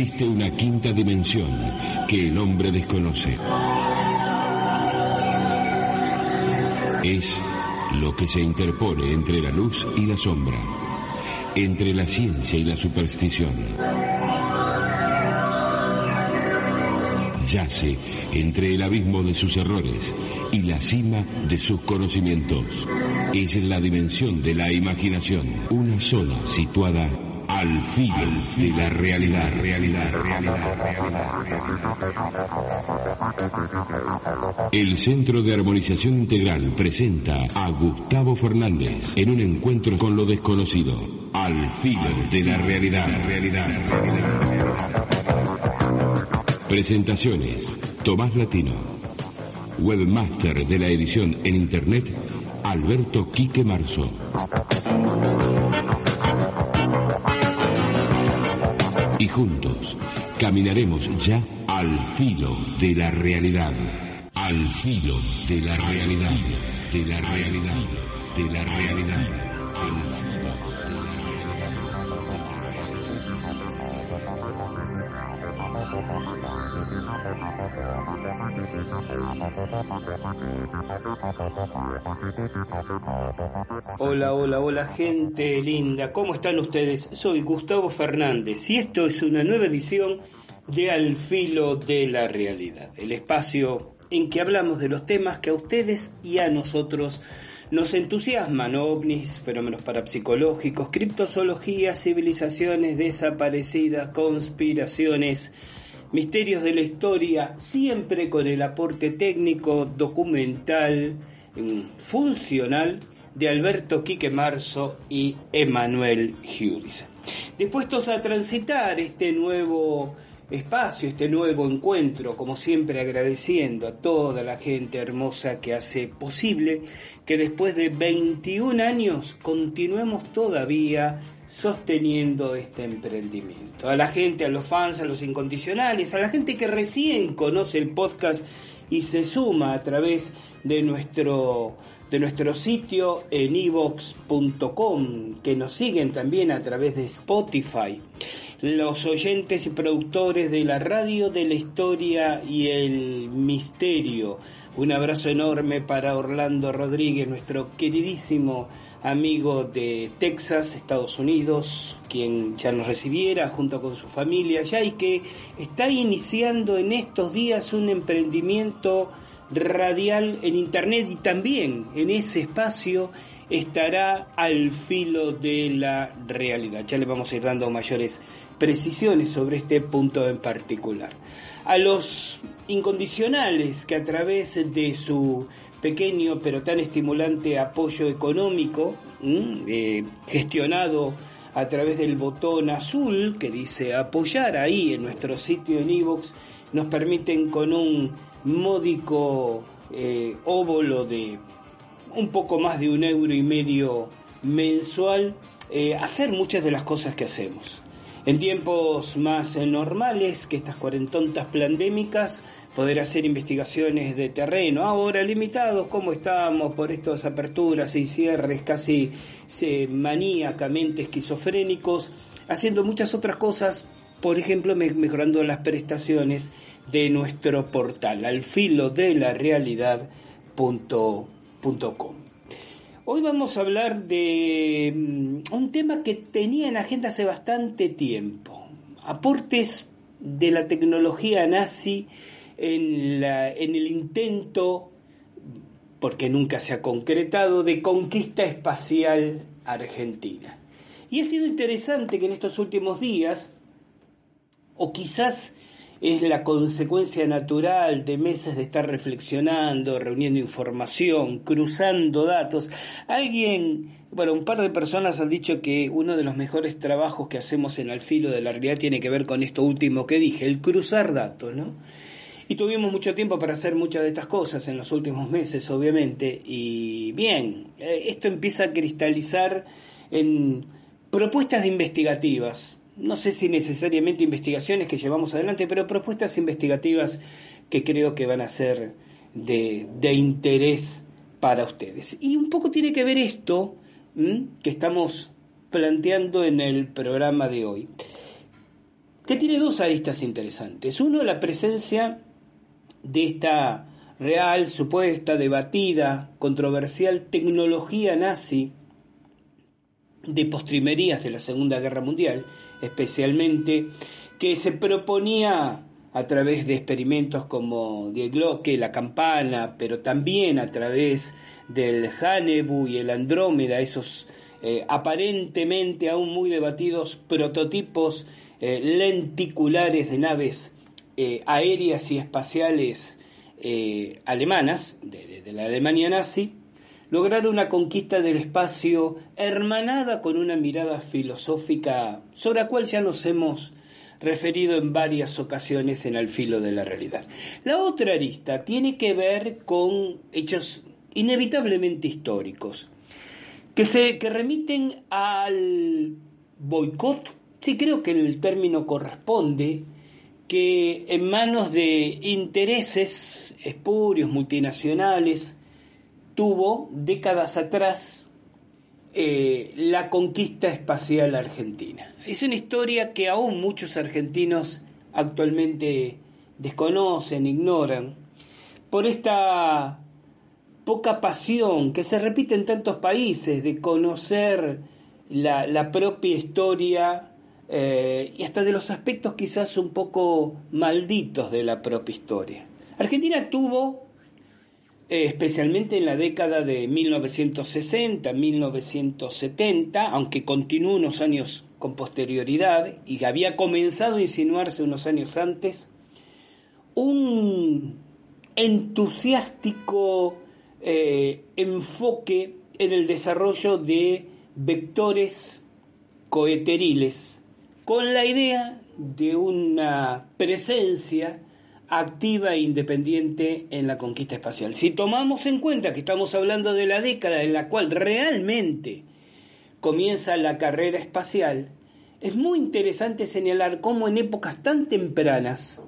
Existe una quinta dimensión que el hombre desconoce. Es lo que se interpone entre la luz y la sombra, entre la ciencia y la superstición. Yace entre el abismo de sus errores y la cima de sus conocimientos. Es la dimensión de la imaginación, una zona situada al filo de la realidad, realidad, realidad, El Centro de Armonización Integral presenta a Gustavo Fernández en un encuentro con lo desconocido, al filo de la realidad, realidad. Presentaciones, Tomás Latino, webmaster de la edición en Internet, Alberto Quique Marzo. Y juntos caminaremos ya al filo de la realidad, al filo de la realidad, de la realidad, de la realidad, al filo. Hola, hola, hola gente linda, ¿cómo están ustedes? Soy Gustavo Fernández y esto es una nueva edición de Al Filo de la Realidad, el espacio en que hablamos de los temas que a ustedes y a nosotros nos entusiasman, ovnis, fenómenos parapsicológicos, criptozoología, civilizaciones desaparecidas, conspiraciones, misterios de la historia, siempre con el aporte técnico, documental, funcional de Alberto Quique Marzo y Emanuel Hughes. Dispuestos a transitar este nuevo espacio, este nuevo encuentro, como siempre agradeciendo a toda la gente hermosa que hace posible que después de 21 años continuemos todavía sosteniendo este emprendimiento. A la gente, a los fans, a los incondicionales, a la gente que recién conoce el podcast y se suma a través de nuestro de nuestro sitio en evox.com, que nos siguen también a través de Spotify, los oyentes y productores de la radio de la historia y el misterio. Un abrazo enorme para Orlando Rodríguez, nuestro queridísimo amigo de Texas, Estados Unidos, quien ya nos recibiera junto con su familia ya y que está iniciando en estos días un emprendimiento radial en internet y también en ese espacio estará al filo de la realidad. Ya le vamos a ir dando mayores precisiones sobre este punto en particular. A los incondicionales que a través de su pequeño pero tan estimulante apoyo económico eh, gestionado a través del botón azul que dice apoyar ahí en nuestro sitio en iVoox nos permiten con un módico eh, de un poco más de un euro y medio mensual eh, hacer muchas de las cosas que hacemos. En tiempos más normales que estas cuarentontas pandémicas, poder hacer investigaciones de terreno, ahora limitados como estamos por estas aperturas y cierres casi maníacamente esquizofrénicos, haciendo muchas otras cosas, por ejemplo mejorando las prestaciones de nuestro portal, al. Hoy vamos a hablar de mm, un tema que tenía en agenda hace bastante tiempo. Aportes de la tecnología nazi en, la, en el intento porque nunca se ha concretado, de conquista espacial argentina. Y ha sido interesante que en estos últimos días, o quizás es la consecuencia natural de meses de estar reflexionando, reuniendo información, cruzando datos. Alguien, bueno, un par de personas han dicho que uno de los mejores trabajos que hacemos en Al Filo de la Realidad tiene que ver con esto último que dije, el cruzar datos, ¿no? Y tuvimos mucho tiempo para hacer muchas de estas cosas en los últimos meses, obviamente. Y bien, eh, esto empieza a cristalizar en propuestas investigativas. No sé si necesariamente investigaciones que llevamos adelante, pero propuestas investigativas que creo que van a ser de, interés para ustedes. Y un poco tiene que ver esto que estamos planteando en el programa de hoy, que tiene dos aristas interesantes. Uno, la presencia de esta real, supuesta, debatida, controversial tecnología nazi de postrimerías de la Segunda Guerra Mundial, especialmente, que se proponía a través de experimentos como Die Glocke, la campana, pero también a través del Hanebu y el Andrómeda, esos eh, aparentemente aún muy debatidos prototipos eh, lenticulares de naves eh, aéreas y espaciales alemanas, de, la Alemania nazi, lograron una conquista del espacio hermanada con una mirada filosófica sobre la cual ya nos hemos referido en varias ocasiones en el filo de la realidad. La otra arista tiene que ver con hechos inevitablemente históricos, que, se, que remiten al boicot, sí creo que el término corresponde, que en manos de intereses espurios multinacionales tuvo décadas atrás eh, la conquista espacial argentina. Es una historia que aún muchos argentinos actualmente desconocen, ignoran, por esta poca pasión que se repite en tantos países de conocer la, propia historia eh, y hasta de los aspectos quizás un poco malditos de la propia historia. Argentina tuvo, eh, especialmente en la década de 1960, 1970, aunque continuó unos años con posterioridad y había comenzado a insinuarse unos años antes, un entusiástico eh, enfoque en el desarrollo de vectores coheteriles con la idea de una presencia activa e independiente en la conquista espacial. Si tomamos en cuenta que estamos hablando de la década en la cual realmente comienza la carrera espacial, es muy interesante señalar cómo en épocas tan tempranas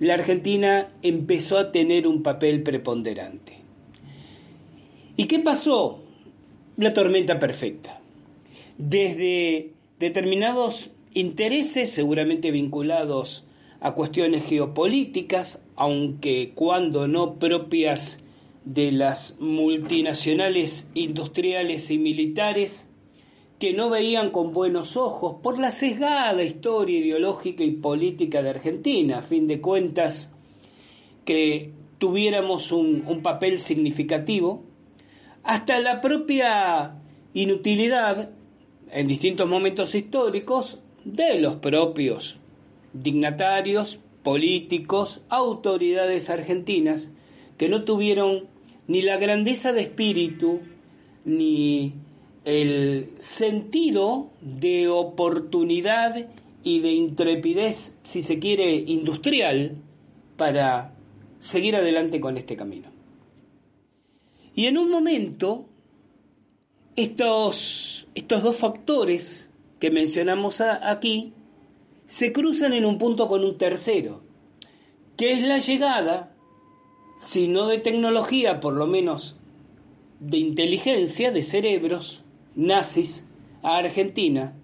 la Argentina empezó a tener un papel preponderante. ¿Y qué pasó? La tormenta perfecta. Desde determinados intereses seguramente vinculados a cuestiones geopolíticas, aunque cuando no propias de las multinacionales industriales y militares, que no veían con buenos ojos por la sesgada historia ideológica y política de Argentina, a fin de cuentas, que tuviéramos un, un papel significativo, hasta la propia inutilidad en distintos momentos históricos de los propios dignatarios, políticos, autoridades argentinas que no tuvieron ni la grandeza de espíritu ni el sentido de oportunidad y de intrepidez, si se quiere, industrial, para seguir adelante con este camino. Y en un momento, estos, estos dos factores que mencionamos aquí se cruzan en un punto con un tercero, que es la llegada, si no de tecnología, por lo menos de inteligencia, de cerebros nazis a Argentina,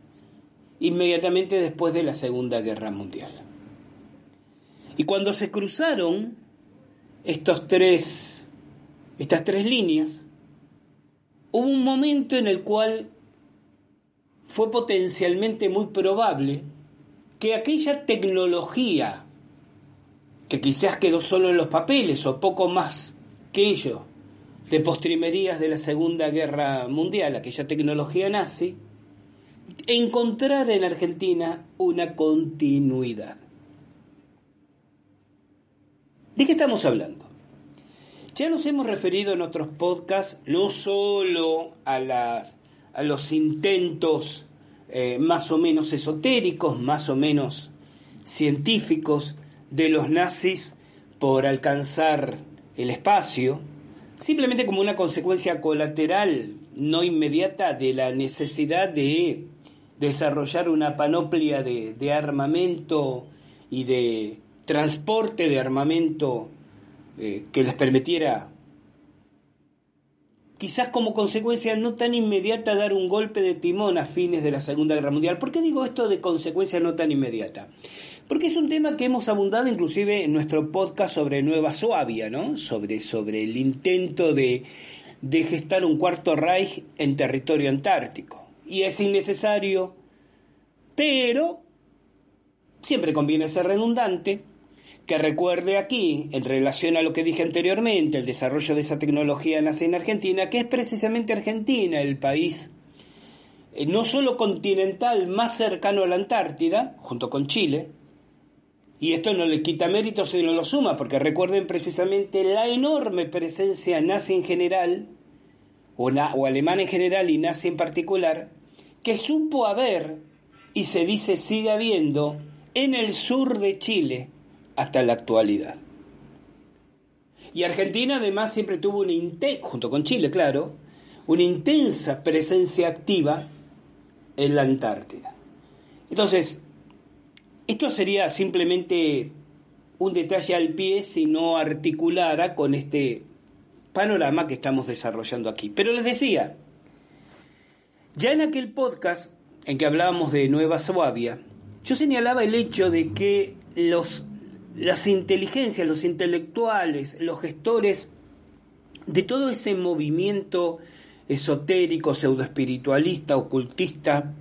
inmediatamente después de la Segunda Guerra Mundial. Y cuando se cruzaron estos tres, estas tres líneas, hubo un momento en el cual fue potencialmente muy probable que aquella tecnología que quizás quedó solo en los papeles o poco más que ello, de postrimerías de la Segunda Guerra Mundial, aquella tecnología nazi, encontrar en Argentina una continuidad. ¿De qué estamos hablando? Ya nos hemos referido en otros podcasts no solo a, las, a los intentos eh, más o menos esotéricos, más o menos científicos de los nazis por alcanzar el espacio, simplemente como una consecuencia colateral no inmediata de la necesidad de desarrollar una panoplia de, armamento y de transporte de armamento eh, que les permitiera quizás como consecuencia no tan inmediata dar un golpe de timón a fines de la Segunda Guerra Mundial. ¿Por qué digo esto de consecuencia no tan inmediata? Porque es un tema que hemos abundado inclusive en nuestro podcast sobre Nueva Suabia, ¿no? Sobre, sobre el intento de, de gestar un cuarto Reich en territorio antártico. Y es innecesario, pero siempre conviene ser redundante, que recuerde aquí, en relación a lo que dije anteriormente, el desarrollo de esa tecnología nace en Argentina, que es precisamente Argentina el país eh, no solo continental más cercano a la Antártida, junto con Chile, y esto no le quita mérito si no lo suma, porque recuerden precisamente la enorme presencia nazi en general, o, o alemana en general y nazi en particular, que supo haber, y se dice sigue habiendo, en el sur de Chile, hasta la actualidad. Y Argentina además siempre tuvo una junto con Chile, claro, una intensa presencia activa en la Antártida. Entonces, esto sería simplemente un detalle al pie si no articulara con este panorama que estamos desarrollando aquí. Pero les decía, ya en aquel podcast en que hablábamos de Nueva Suabia, yo señalaba el hecho de que los las inteligencias, los intelectuales, los gestores de todo ese movimiento esotérico, pseudoespiritualista, ocultista,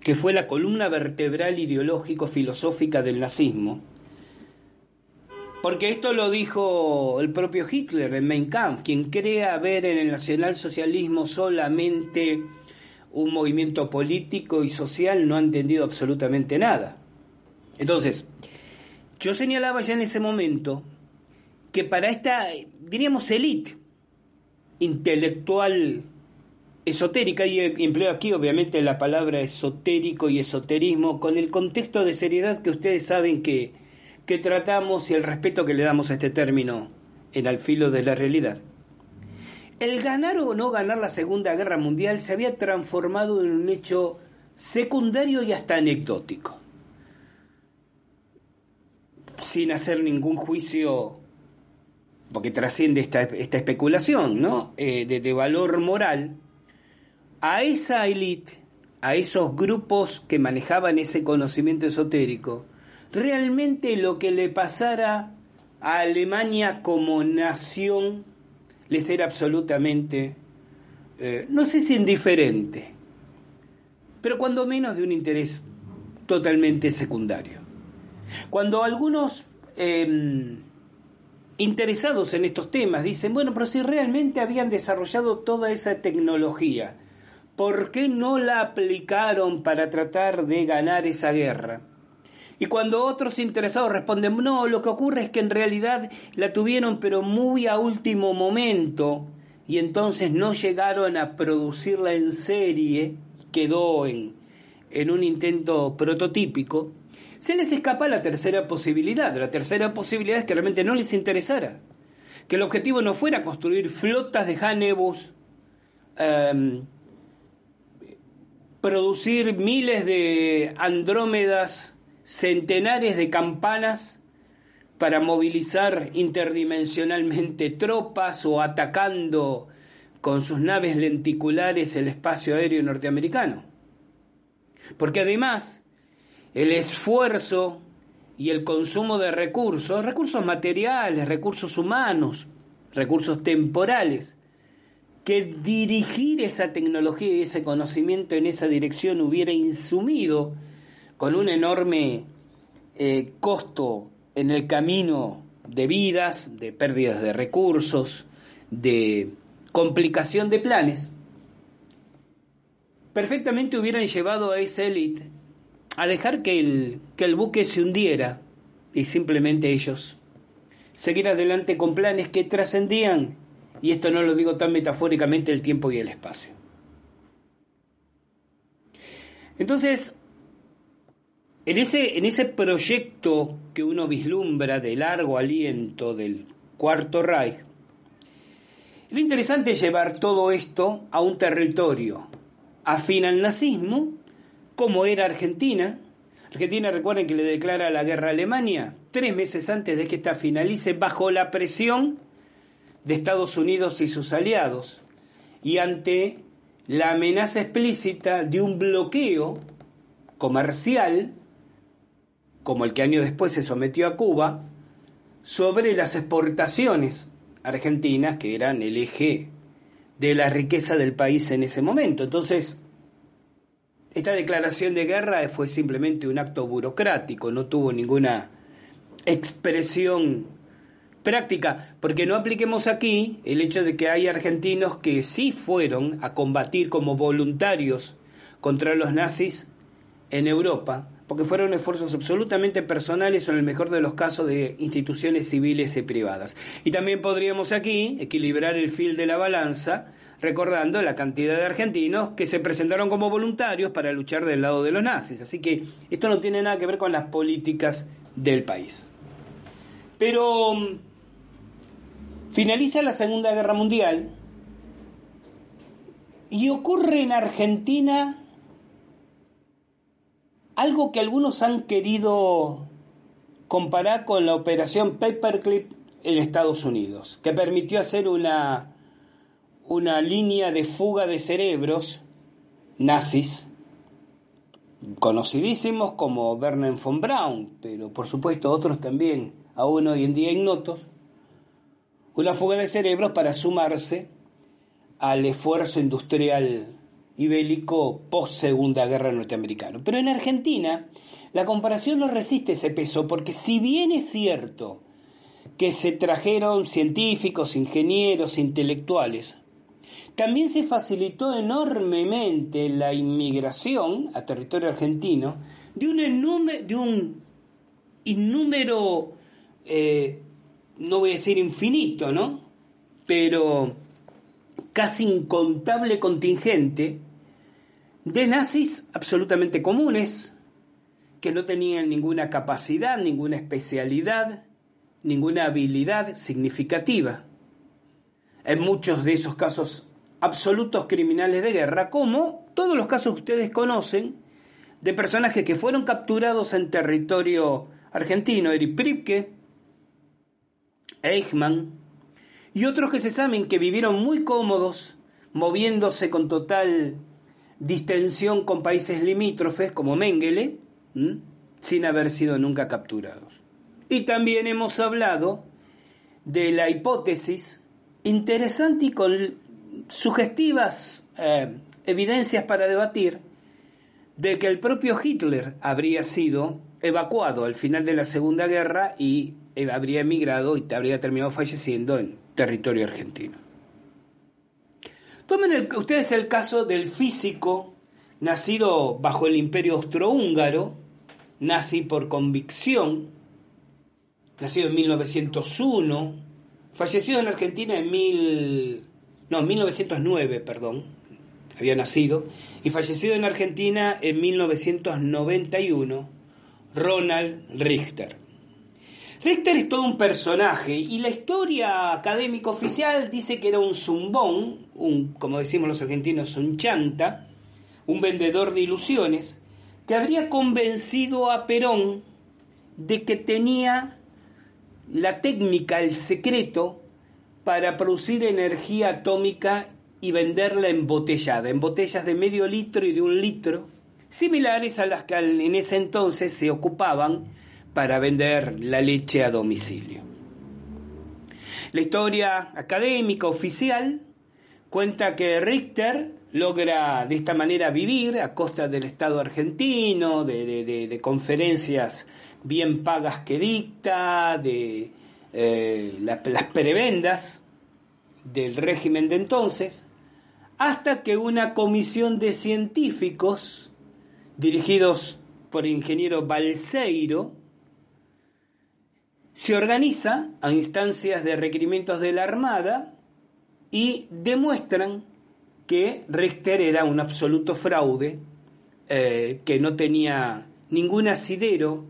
que fue la columna vertebral ideológico-filosófica del nazismo, porque esto lo dijo el propio Hitler en Mein Kampf, quien crea ver en el nacionalsocialismo solamente un movimiento político y social no ha entendido absolutamente nada. Entonces, yo señalaba ya en ese momento que para esta, diríamos, élite intelectual esotérica, y empleo aquí obviamente la palabra esotérico y esoterismo, con el contexto de seriedad que ustedes saben que, que tratamos y el respeto que le damos a este término en al filo de la realidad. El ganar o no ganar la Segunda Guerra Mundial se había transformado en un hecho secundario y hasta anecdótico sin hacer ningún juicio, porque trasciende esta, esta especulación, ¿no? Eh, de, valor moral, a esa élite, a esos grupos que manejaban ese conocimiento esotérico, realmente lo que le pasara a Alemania como nación les era absolutamente, eh, no sé si indiferente, pero cuando menos de un interés totalmente secundario. Cuando algunos em, interesados en estos temas dicen, bueno, pero si realmente habían desarrollado toda esa tecnología, ¿por qué no la aplicaron para tratar de ganar esa guerra? Y cuando otros interesados responden, no, lo que ocurre es que en realidad la tuvieron pero muy a último momento y entonces no llegaron a producirla en serie, quedó en, en un intento prototípico, se les escapa la tercera posibilidad. La tercera posibilidad es que realmente no les interesara. Que el objetivo no fuera construir flotas de Hanebus, em, producir miles de andrómedas, centenares de campanas para movilizar interdimensionalmente tropas o atacando con sus naves lenticulares el espacio aéreo norteamericano. Porque además el esfuerzo y el consumo de recursos, recursos materiales, recursos humanos, recursos temporales, que dirigir esa tecnología y ese conocimiento en esa dirección hubiera insumido con un enorme eh, costo en el camino de vidas, de pérdidas de recursos, de complicación de planes, perfectamente hubieran llevado a esa élite a dejar que el, que el buque se hundiera y simplemente ellos seguir adelante con planes que trascendían, y esto no lo digo tan metafóricamente, el tiempo y el espacio. Entonces, en ese, en ese proyecto que uno vislumbra de largo aliento del Cuarto Reich, lo interesante es llevar todo esto a un territorio afín al nazismo, como era Argentina. Argentina, recuerden que le declara la guerra a Alemania tres meses antes de que esta finalice, bajo la presión de Estados Unidos y sus aliados, y ante la amenaza explícita de un bloqueo comercial, como el que años después se sometió a Cuba, sobre las exportaciones argentinas, que eran el eje de la riqueza del país en ese momento. Entonces, esta declaración de guerra fue simplemente un acto burocrático, no tuvo ninguna expresión práctica, porque no apliquemos aquí el hecho de que hay argentinos que sí fueron a combatir como voluntarios contra los nazis en Europa, porque fueron esfuerzos absolutamente personales o en el mejor de los casos de instituciones civiles y privadas. Y también podríamos aquí equilibrar el fil de la balanza recordando la cantidad de argentinos que se presentaron como voluntarios para luchar del lado de los nazis. Así que esto no tiene nada que ver con las políticas del país. Pero mm, finaliza la Segunda Guerra Mundial y ocurre en Argentina algo que algunos han querido comparar con la operación Paperclip en Estados Unidos, que permitió hacer una, una línea de fuga de cerebros nazis, conocidísimos como Werner von Braun, pero por supuesto otros también, aún hoy en día ignotos, una fuga de cerebros para sumarse al esfuerzo industrial y bélico post Segunda Guerra Norteamericana. Pero en Argentina la comparación no resiste ese peso porque si bien es cierto que se trajeron científicos, ingenieros, intelectuales, también se facilitó enormemente la inmigración a territorio argentino de un, de un innúmero, eh, no voy a decir infinito, ¿no? Pero casi incontable contingente de nazis absolutamente comunes, que no tenían ninguna capacidad, ninguna especialidad, ninguna habilidad significativa. En muchos de esos casos absolutos criminales de guerra, como todos los casos que ustedes conocen de personajes que fueron capturados en territorio argentino, Erich Pripke, Eichmann, y otros que se saben que vivieron muy cómodos, moviéndose con total distensión con países limítrofes como Mengele, sin haber sido nunca capturados. Y también hemos hablado de la hipótesis interesante y con sugestivas eh, evidencias para debatir de que el propio Hitler habría sido evacuado al final de la Segunda Guerra y eh, habría emigrado y habría terminado falleciendo en territorio argentino. Tomen ustedes el caso del físico nacido bajo el imperio austrohúngaro, nazi por convicción, nacido en 1901, fallecido en Argentina en mil, no, 1909, perdón, había nacido, y fallecido en Argentina en 1991, Ronald Richter. Richter es todo un personaje y la historia académica oficial dice que era un zumbón, un, como decimos los argentinos, un chanta, un vendedor de ilusiones, que habría convencido a Perón de que tenía la técnica, el secreto para producir energía atómica y venderla embotellada, en botellas de medio litro y de un litro, similares a las que en ese entonces se ocupaban para vender la leche a domicilio. La historia académica oficial cuenta que Richter logra de esta manera vivir a costa del Estado argentino, de, conferencias bien pagas que dicta, de eh, las prebendas del régimen de entonces, hasta que una comisión de científicos, dirigidos por el ingeniero Balseiro, se organiza a instancias de requerimientos de la Armada y demuestran que Richter era un absoluto fraude, eh, que no tenía ningún asidero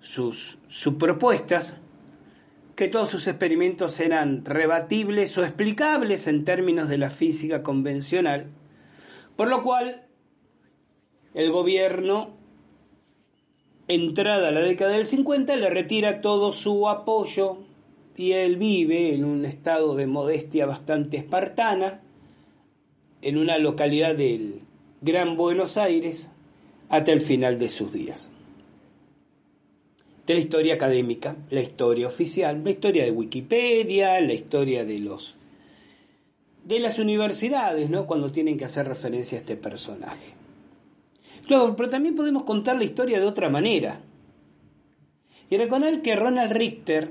sus, sus propuestas, que todos sus experimentos eran rebatibles o explicables en términos de la física convencional, por lo cual el gobierno, entrada la década del 50, le retira todo su apoyo y él vive en un estado de modestia bastante espartana, en una localidad del Gran Buenos Aires, hasta el final de sus días de la historia académica, la historia oficial, la historia de Wikipedia, la historia de los de las universidades, ¿no? Cuando tienen que hacer referencia a este personaje. Claro, pero también podemos contar la historia de otra manera. Y reconocer que Ronald Richter,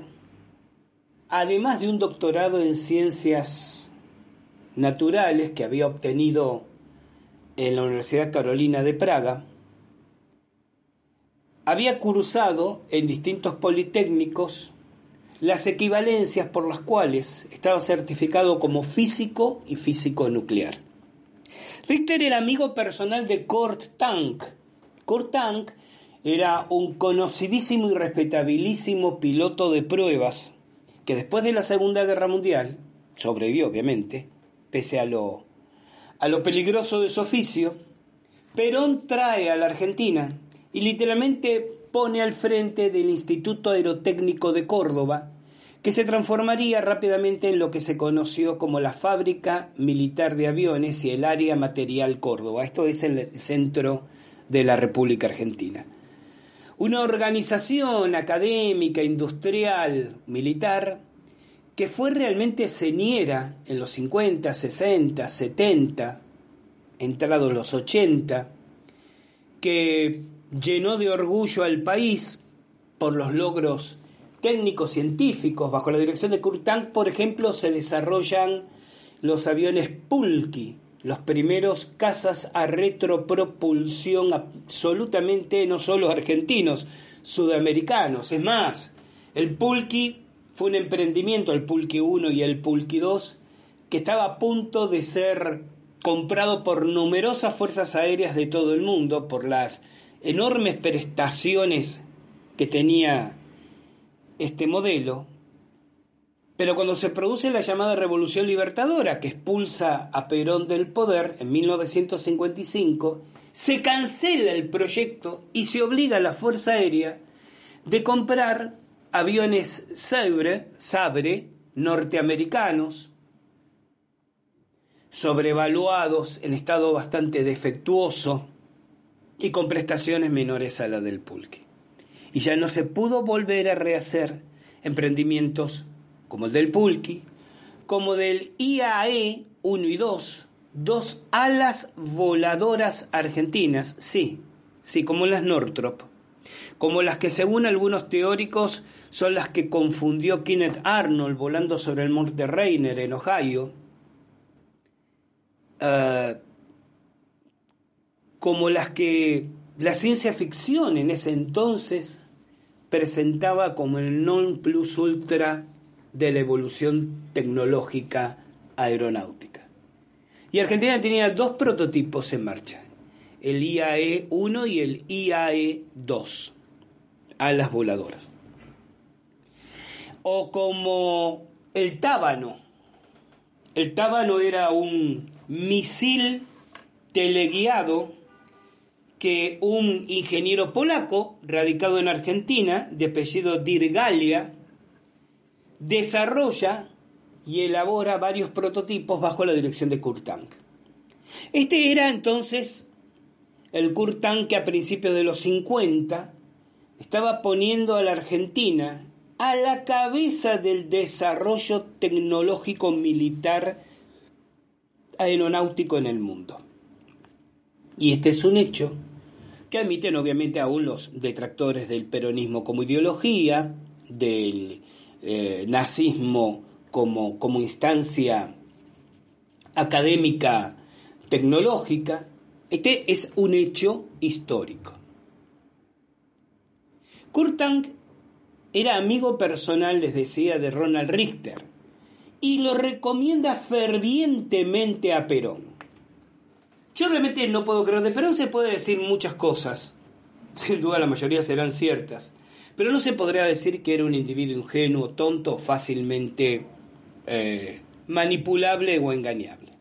además de un doctorado en ciencias naturales que había obtenido en la Universidad Carolina de Praga, había cursado en distintos politécnicos las equivalencias por las cuales estaba certificado como físico y físico nuclear. Richter era amigo personal de Kurt Tank. Kurt Tank era un conocidísimo y respetabilísimo piloto de pruebas que después de la Segunda Guerra Mundial sobrevivió obviamente, pese a lo, a lo peligroso de su oficio, Perón trae a la Argentina y literalmente pone al frente del Instituto Aerotécnico de Córdoba, que se transformaría rápidamente en lo que se conoció como la Fábrica Militar de Aviones y el Área Material Córdoba. Esto es el centro de la República Argentina. Una organización académica, industrial, militar, que fue realmente señera en los 50, 60, 70, entrados los 80, que llenó de orgullo al país por los logros técnicos científicos. Bajo la dirección de Kurtank, por ejemplo, se desarrollan los aviones Pulki, los primeros cazas a retropropulsión absolutamente no solo argentinos, sudamericanos. Es más, el Pulki fue un emprendimiento, el Pulki 1 y el Pulki 2, que estaba a punto de ser comprado por numerosas fuerzas aéreas de todo el mundo, por las enormes prestaciones que tenía este modelo, pero cuando se produce la llamada Revolución Libertadora, que expulsa a Perón del poder en 1955, se cancela el proyecto y se obliga a la Fuerza Aérea de comprar aviones Sabre, Sabre norteamericanos, sobrevaluados en estado bastante defectuoso, y con prestaciones menores a la del pulque. Y ya no se pudo volver a rehacer emprendimientos como el del pulque, como del IAE 1 y 2, dos alas voladoras argentinas, sí, sí, como las Northrop, como las que según algunos teóricos son las que confundió Kenneth Arnold volando sobre el monte Rainer en Ohio, uh, como las que la ciencia ficción en ese entonces presentaba como el non plus ultra de la evolución tecnológica aeronáutica. Y Argentina tenía dos prototipos en marcha, el IAE 1 y el IAE 2, alas voladoras. O como el tábano. El tábano era un misil teleguiado que un ingeniero polaco, radicado en Argentina, de apellido Dirgalia, desarrolla y elabora varios prototipos bajo la dirección de Kurt Tank. Este era entonces el Kurt Tank que a principios de los 50 estaba poniendo a la Argentina a la cabeza del desarrollo tecnológico militar aeronáutico en el mundo. Y este es un hecho admiten obviamente aún los detractores del peronismo como ideología, del eh, nazismo como, como instancia académica tecnológica, este es un hecho histórico. Kurtang era amigo personal, les decía, de Ronald Richter y lo recomienda fervientemente a Perón. Yo realmente no puedo creer, de Perón se puede decir muchas cosas, sin duda la mayoría serán ciertas, pero no se podría decir que era un individuo ingenuo, tonto, fácilmente eh, manipulable o engañable.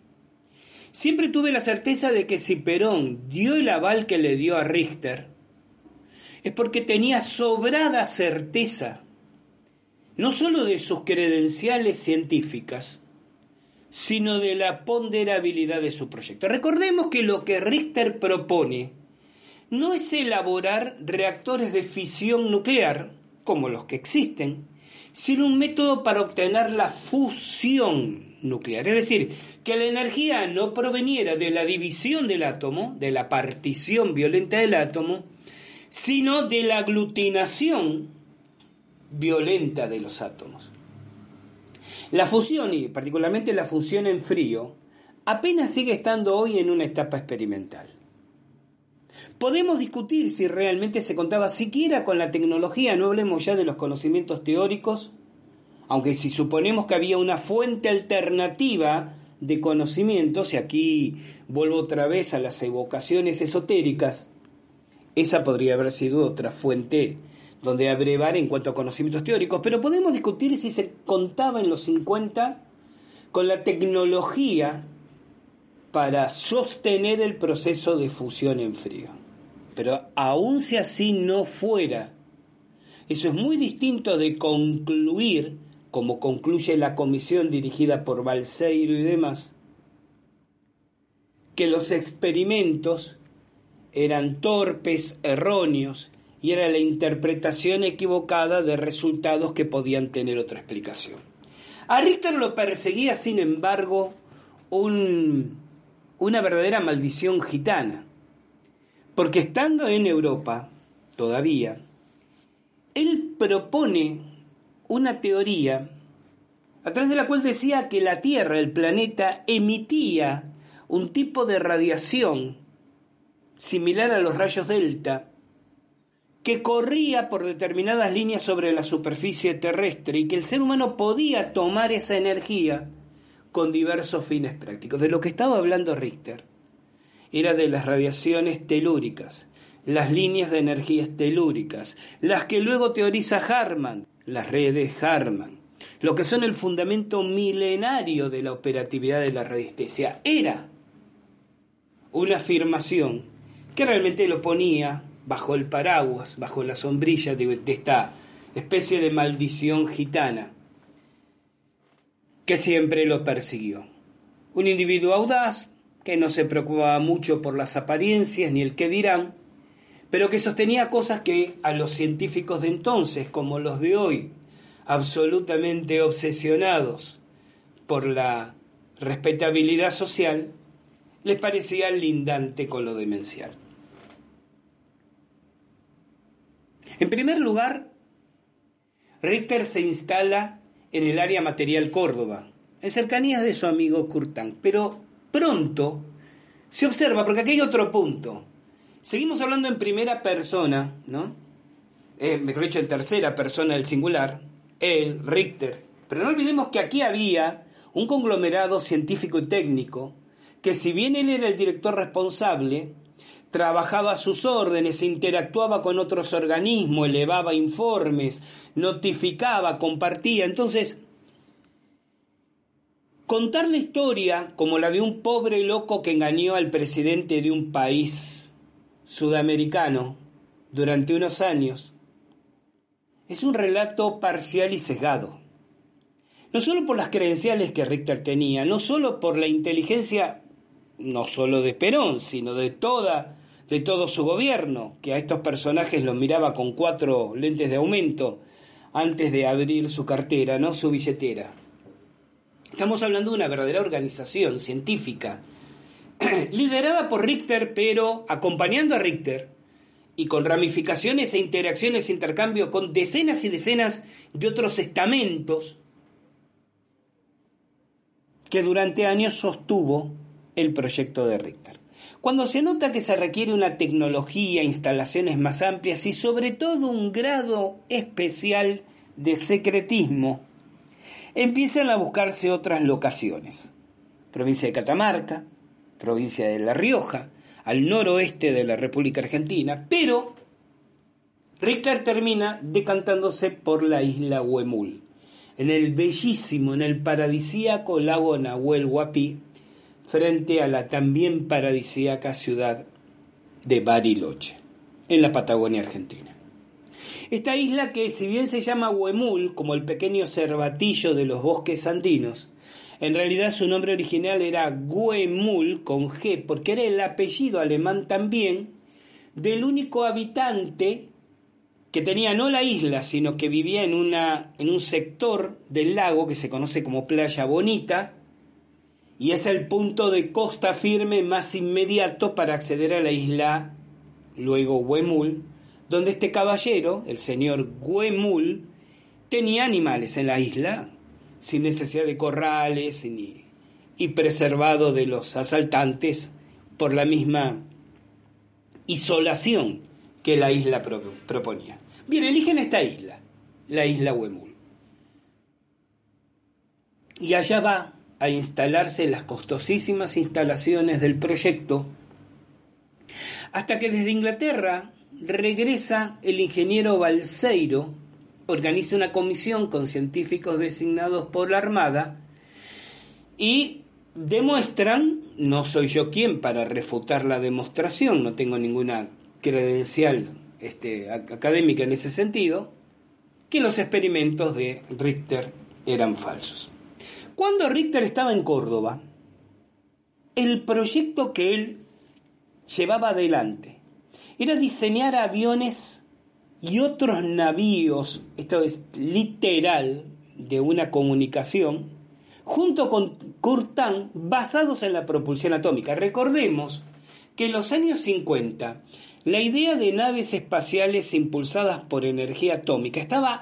Siempre tuve la certeza de que si Perón dio el aval que le dio a Richter, es porque tenía sobrada certeza, no sólo de sus credenciales científicas, sino de la ponderabilidad de su proyecto. Recordemos que lo que Richter propone no es elaborar reactores de fisión nuclear, como los que existen, sino un método para obtener la fusión nuclear. Es decir, que la energía no proveniera de la división del átomo, de la partición violenta del átomo, sino de la aglutinación violenta de los átomos. La fusión, y particularmente la fusión en frío, apenas sigue estando hoy en una etapa experimental. Podemos discutir si realmente se contaba siquiera con la tecnología, no hablemos ya de los conocimientos teóricos, aunque si suponemos que había una fuente alternativa de conocimientos, y aquí vuelvo otra vez a las evocaciones esotéricas, esa podría haber sido otra fuente donde abrevar en cuanto a conocimientos teóricos, pero podemos discutir si se contaba en los 50 con la tecnología para sostener el proceso de fusión en frío. Pero aun si así no fuera, eso es muy distinto de concluir, como concluye la comisión dirigida por Balseiro y demás, que los experimentos eran torpes, erróneos, y era la interpretación equivocada de resultados que podían tener otra explicación. A Richter lo perseguía, sin embargo, un, una verdadera maldición gitana, porque estando en Europa, todavía, él propone una teoría a través de la cual decía que la Tierra, el planeta, emitía un tipo de radiación similar a los rayos delta, que corría por determinadas líneas sobre la superficie terrestre y que el ser humano podía tomar esa energía con diversos fines prácticos. De lo que estaba hablando Richter era de las radiaciones telúricas, las líneas de energías telúricas, las que luego teoriza Harman, las redes Harman, lo que son el fundamento milenario de la operatividad de la radiestesia. Era una afirmación que realmente lo ponía bajo el paraguas, bajo la sombrilla de, esta especie de maldición gitana que siempre lo persiguió. Un individuo audaz, que no se preocupaba mucho por las apariencias ni el qué dirán, pero que sostenía cosas que a los científicos de entonces, como los de hoy, absolutamente obsesionados por la respetabilidad social, les parecía lindante con lo demencial. En primer lugar, Richter se instala en el área material Córdoba, en cercanías de su amigo Kurtan, pero pronto se observa, porque aquí hay otro punto. Seguimos hablando en primera persona, ¿no? Eh, mejor dicho, en tercera persona del singular, él, Richter. Pero no olvidemos que aquí había un conglomerado científico y técnico, que si bien él era el director responsable, trabajaba a sus órdenes, interactuaba con otros organismos, elevaba informes, notificaba, compartía. Entonces, contar la historia como la de un pobre loco que engañó al presidente de un país sudamericano durante unos años es un relato parcial y sesgado. No solo por las credenciales que Richter tenía, no solo por la inteligencia, no solo de Perón, sino de toda de todo su gobierno, que a estos personajes los miraba con cuatro lentes de aumento antes de abrir su cartera, no su billetera. Estamos hablando de una verdadera organización científica, liderada por Richter, pero acompañando a Richter, y con ramificaciones e interacciones e intercambio con decenas y decenas de otros estamentos que durante años sostuvo el proyecto de Richter. Cuando se nota que se requiere una tecnología, instalaciones más amplias y sobre todo un grado especial de secretismo, empiezan a buscarse otras locaciones. Provincia de Catamarca, provincia de La Rioja, al noroeste de la República Argentina, pero Richter termina decantándose por la isla Huemul, en el bellísimo, en el paradisíaco lago Nahuel Huapi, frente a la también paradisíaca ciudad de Bariloche, en la Patagonia Argentina. Esta isla que si bien se llama Huemul, como el pequeño cervatillo de los bosques andinos, en realidad su nombre original era Huemul con G, porque era el apellido alemán también del único habitante que tenía no la isla, sino que vivía en, una, en un sector del lago que se conoce como Playa Bonita, y es el punto de costa firme más inmediato para acceder a la isla, luego Huemul, donde este caballero, el señor Huemul, tenía animales en la isla, sin necesidad de corrales y preservado de los asaltantes por la misma isolación que la isla proponía. Bien, eligen esta isla, la isla Huemul. Y allá va a instalarse las costosísimas instalaciones del proyecto, hasta que desde Inglaterra regresa el ingeniero Balseiro, organiza una comisión con científicos designados por la Armada y demuestran, no soy yo quien para refutar la demostración, no tengo ninguna credencial este, académica en ese sentido, que los experimentos de Richter eran falsos. Cuando Richter estaba en Córdoba, el proyecto que él llevaba adelante era diseñar aviones y otros navíos, esto es literal, de una comunicación, junto con Curtin, basados en la propulsión atómica. Recordemos que en los años 50 la idea de naves espaciales impulsadas por energía atómica estaba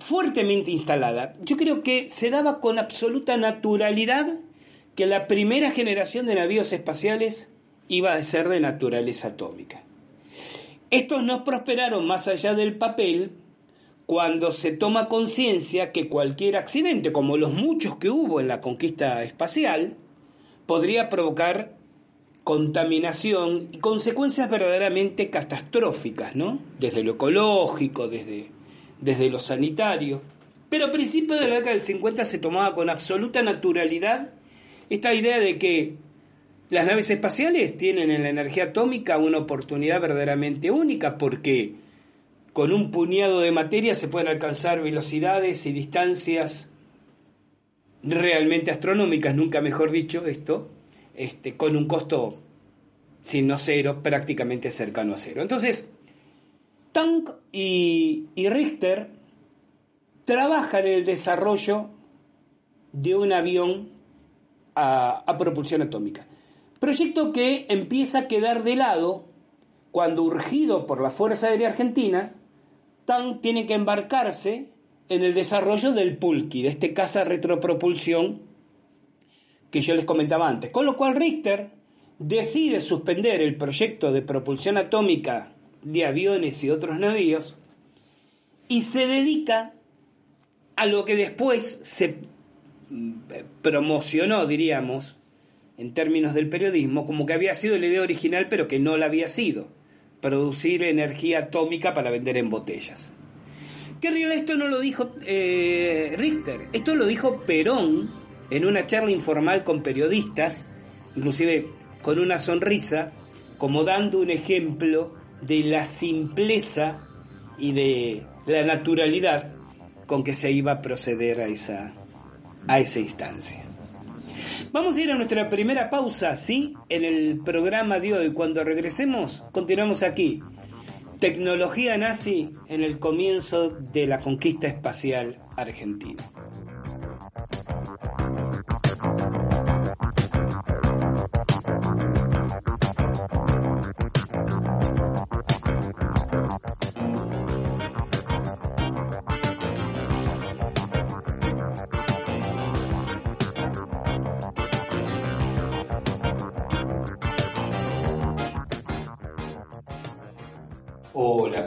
fuertemente instalada. Yo creo que se daba con absoluta naturalidad que la primera generación de navíos espaciales iba a ser de naturaleza atómica. Estos no prosperaron más allá del papel cuando se toma conciencia que cualquier accidente, como los muchos que hubo en la conquista espacial, podría provocar contaminación y consecuencias verdaderamente catastróficas, ¿no? Desde lo ecológico, desde desde lo sanitario. Pero a principios de la década del 50 se tomaba con absoluta naturalidad esta idea de que las naves espaciales tienen en la energía atómica una oportunidad verdaderamente única porque con un puñado de materia se pueden alcanzar velocidades y distancias realmente astronómicas, nunca mejor dicho esto, este, con un costo, si no cero, prácticamente cercano a cero. Entonces, Tank y, Richter trabajan en el desarrollo de un avión a, propulsión atómica. Proyecto que empieza a quedar de lado cuando, urgido por la Fuerza Aérea Argentina, Tank tiene que embarcarse en el desarrollo del Pulki, de este caza retropropulsión que yo les comentaba antes. Con lo cual Richter decide suspender el proyecto de propulsión atómica de aviones y otros navíos y se dedica a lo que después se mm, promocionó, diríamos, en términos del periodismo, como que había sido la idea original, pero que no la había sido, producir energía atómica para vender en botellas. Esto no lo dijo eh, Richter, esto lo dijo Perón en una charla informal con periodistas, inclusive con una sonrisa, como dando un ejemplo de la simpleza y de la naturalidad con que se iba a proceder a esa, a esa instancia. Vamos a ir a nuestra primera pausa, ¿sí? En el programa de hoy. Cuando regresemos, continuamos aquí. Tecnología nazi en el comienzo de la conquista espacial argentina.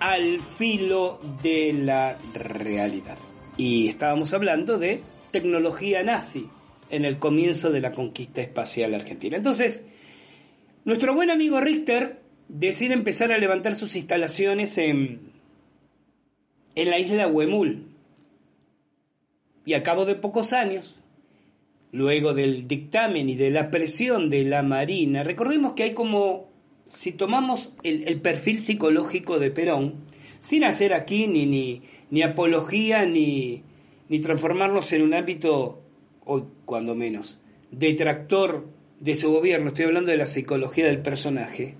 Al filo de la realidad. Y estábamos hablando de tecnología nazi en el comienzo de la conquista espacial argentina. Entonces, nuestro buen amigo Richter decide empezar a levantar sus instalaciones en, en la isla Huemul. Y a cabo de pocos años, luego del dictamen y de la presión de la Marina, recordemos que hay como si tomamos el, perfil psicológico de Perón, sin hacer aquí ni, ni, ni apología ni, ni transformarnos en un ámbito, hoy cuando menos, detractor de su gobierno, estoy hablando de la psicología del personaje,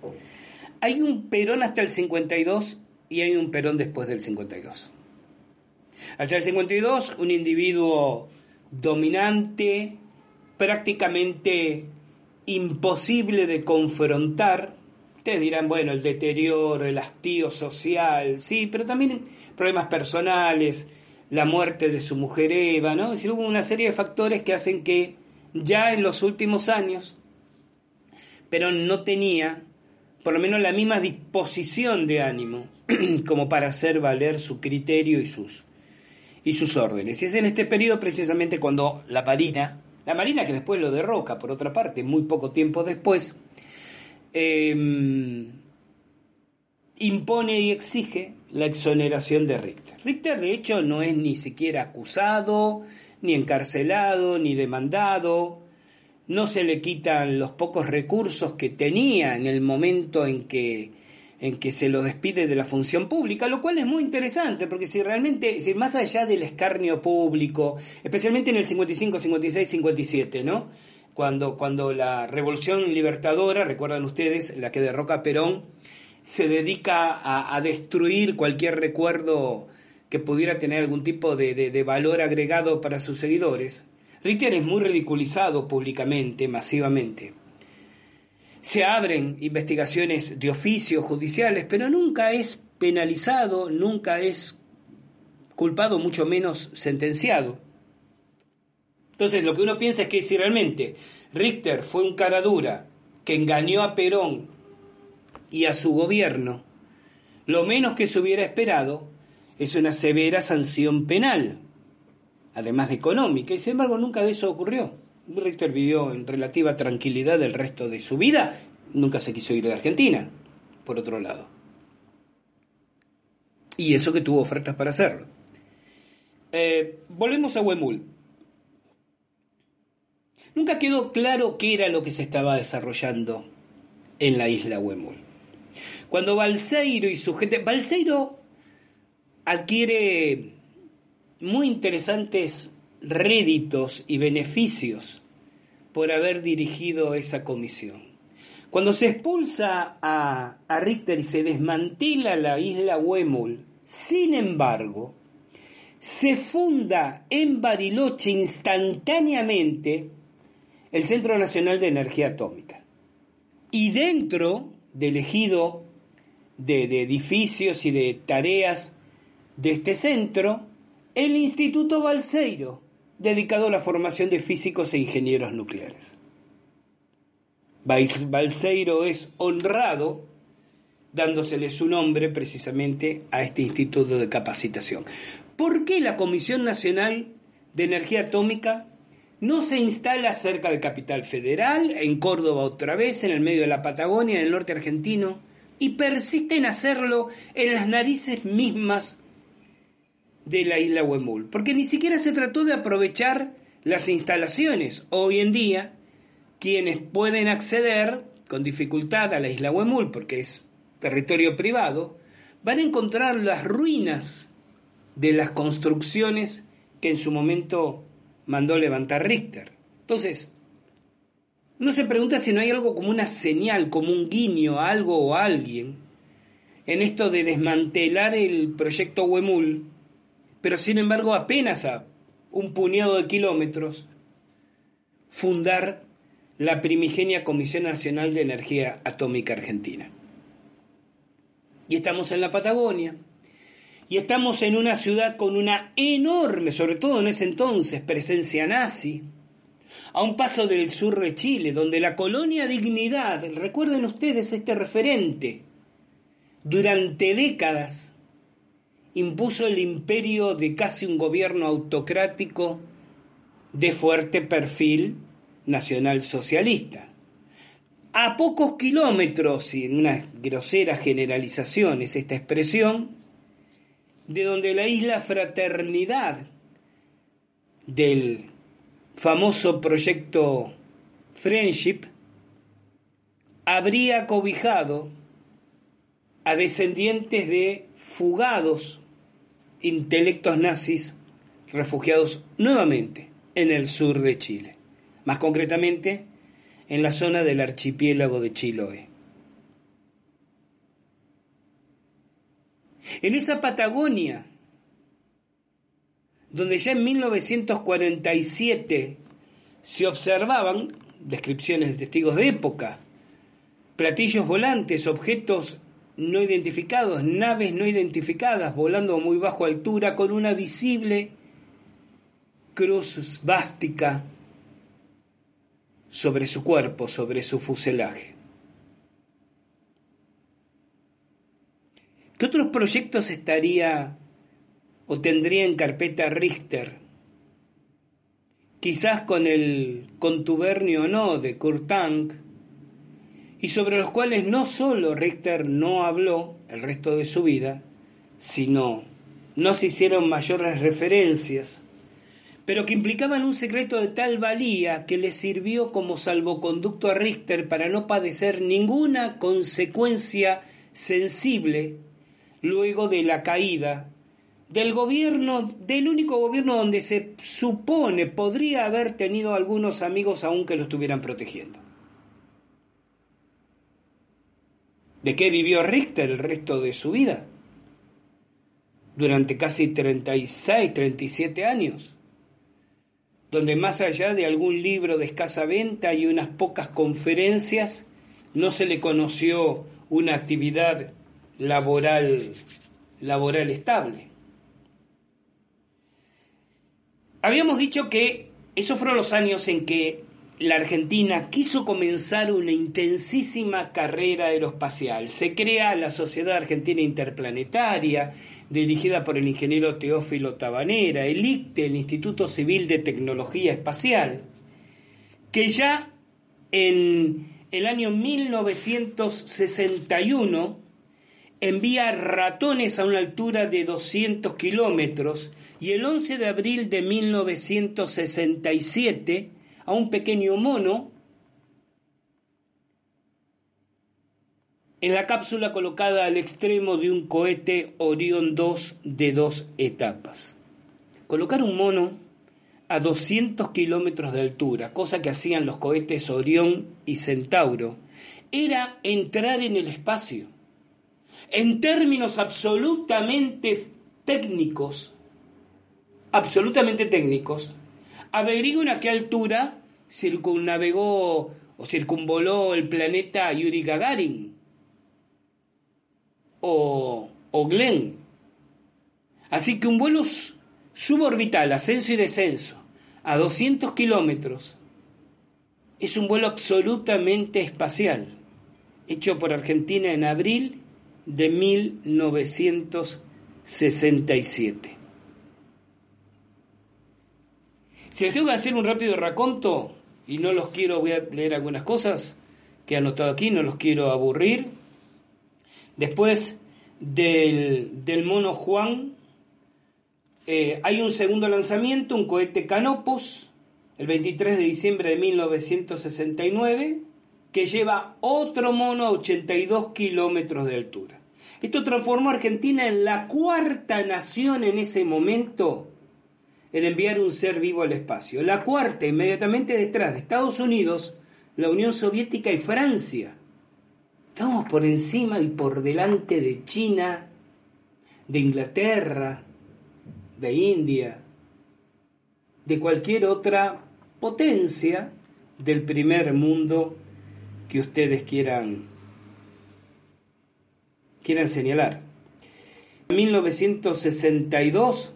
hay un Perón hasta el 52 y hay un Perón después del 52. Hasta el 52, un individuo dominante, prácticamente imposible de confrontar, Ustedes dirán, bueno, el deterioro, el hastío social, sí, pero también problemas personales, la muerte de su mujer Eva, ¿no? Es decir, hubo una serie de factores que hacen que ya en los últimos años Perón no tenía por lo menos la misma disposición de ánimo como para hacer valer su criterio y sus, y sus órdenes. Y es en este periodo precisamente cuando la Marina, la Marina que después lo derroca por otra parte, muy poco tiempo después, Em, impone y exige la exoneración de Richter. Richter, de hecho, no es ni siquiera acusado, ni encarcelado, ni demandado. No se le quitan los pocos recursos que tenía en el momento en que, en que se lo despide de la función pública, lo cual es muy interesante, porque si realmente, si más allá del escarnio público, especialmente en el 55, 56, 57, ¿no? Cuando, cuando la revolución libertadora, recuerdan ustedes, la que derroca Perón, se dedica a, destruir cualquier recuerdo que pudiera tener algún tipo de, valor agregado para sus seguidores, Richter es muy ridiculizado públicamente, masivamente. Se abren investigaciones de oficios judiciales, pero nunca es penalizado, nunca es culpado, mucho menos sentenciado. Entonces, lo que uno piensa es que si realmente Richter fue un cara dura que engañó a Perón y a su gobierno, lo menos que se hubiera esperado es una severa sanción penal, además de económica, y sin embargo nunca de eso ocurrió. Richter vivió en relativa tranquilidad el resto de su vida, nunca se quiso ir de Argentina, por otro lado. Y eso que tuvo ofertas para hacerlo. Eh, volvemos a Huemul. Nunca quedó claro qué era lo que se estaba desarrollando en la isla Huemul. Cuando Balseiro y su gente... Balseiro adquiere muy interesantes réditos y beneficios por haber dirigido esa comisión. Cuando se expulsa a, a Richter y se desmantela la isla Huemul, sin embargo, se funda en Bariloche instantáneamente el Centro Nacional de Energía Atómica. Y dentro del ejido de, edificios y de tareas de este centro, el Instituto Balseiro, dedicado a la formación de físicos e ingenieros nucleares. Balseiro es honrado dándosele su nombre precisamente a este instituto de capacitación. ¿Por qué la Comisión Nacional de Energía Atómica no se instala cerca del Capital Federal, en Córdoba otra vez, en el medio de la Patagonia, en el norte argentino, y persiste en hacerlo en las narices mismas de la isla Huemul? Porque ni siquiera se trató de aprovechar las instalaciones. Hoy en día, quienes pueden acceder con dificultad a la isla Huemul, porque es territorio privado, van a encontrar las ruinas de las construcciones que en su momento mandó levantar Richter. Entonces, uno se pregunta si no hay algo como una señal, como un guiño a algo o a alguien en esto de desmantelar el proyecto Huemul, pero sin embargo apenas a un puñado de kilómetros fundar la primigenia Comisión Nacional de Energía Atómica Argentina. Y estamos en la Patagonia, y estamos en una ciudad con una enorme, sobre todo en ese entonces, presencia nazi, a un paso del sur de Chile, donde la colonia Dignidad, recuerden ustedes este referente, durante décadas impuso el imperio de casi un gobierno autocrático de fuerte perfil nacional socialista. A pocos kilómetros, y en una grosera generalización es esta expresión, de donde la isla Fraternidad del famoso proyecto Friendship habría cobijado a descendientes de fugados intelectos nazis refugiados nuevamente en el sur de Chile, más concretamente en la zona del archipiélago de Chiloé. En esa Patagonia, donde ya en 1947 se observaban descripciones de testigos de época, platillos volantes, objetos no identificados, naves no identificadas volando a muy bajo altura con una visible cruz bástica sobre su cuerpo, sobre su fuselaje. ¿Qué otros proyectos estaría o tendría en carpeta Richter? Quizás con el contubernio o no de Kurt y sobre los cuales no solo Richter no habló el resto de su vida, sino no se hicieron mayores referencias, pero que implicaban un secreto de tal valía que le sirvió como salvoconducto a Richter para no padecer ninguna consecuencia sensible luego de la caída del gobierno, del único gobierno donde se supone podría haber tenido algunos amigos aún que lo estuvieran protegiendo. ¿De qué vivió Richter el resto de su vida? Durante casi 36, 37 años, donde más allá de algún libro de escasa venta y unas pocas conferencias, no se le conoció una actividad laboral, laboral estable. Habíamos dicho que esos fueron los años en que la Argentina quiso comenzar una intensísima carrera aeroespacial. Se crea la Sociedad Argentina Interplanetaria, dirigida por el ingeniero Teófilo Tabanera, el ICTE, el Instituto Civil de Tecnología Espacial, que ya en el año 1961 envía ratones a una altura de 200 kilómetros y el 11 de abril de 1967 a un pequeño mono en la cápsula colocada al extremo de un cohete Orión 2 de dos etapas. Colocar un mono a 200 kilómetros de altura, cosa que hacían los cohetes Orión y Centauro, era entrar en el espacio. En términos absolutamente técnicos, absolutamente técnicos, averigüen a qué altura circunnavegó o circunvoló el planeta Yuri Gagarin o, o Glenn. Así que un vuelo suborbital, ascenso y descenso, a 200 kilómetros, es un vuelo absolutamente espacial, hecho por Argentina en abril de 1967. Si les tengo que hacer un rápido raconto, y no los quiero, voy a leer algunas cosas que he anotado aquí, no los quiero aburrir. Después del, del mono Juan, eh, hay un segundo lanzamiento, un cohete Canopus, el 23 de diciembre de 1969, que lleva otro mono a 82 kilómetros de altura. Esto transformó a Argentina en la cuarta nación en ese momento en enviar un ser vivo al espacio. La cuarta, inmediatamente detrás de Estados Unidos, la Unión Soviética y Francia. Estamos por encima y por delante de China, de Inglaterra, de India, de cualquier otra potencia del primer mundo que ustedes quieran quieran señalar. En 1962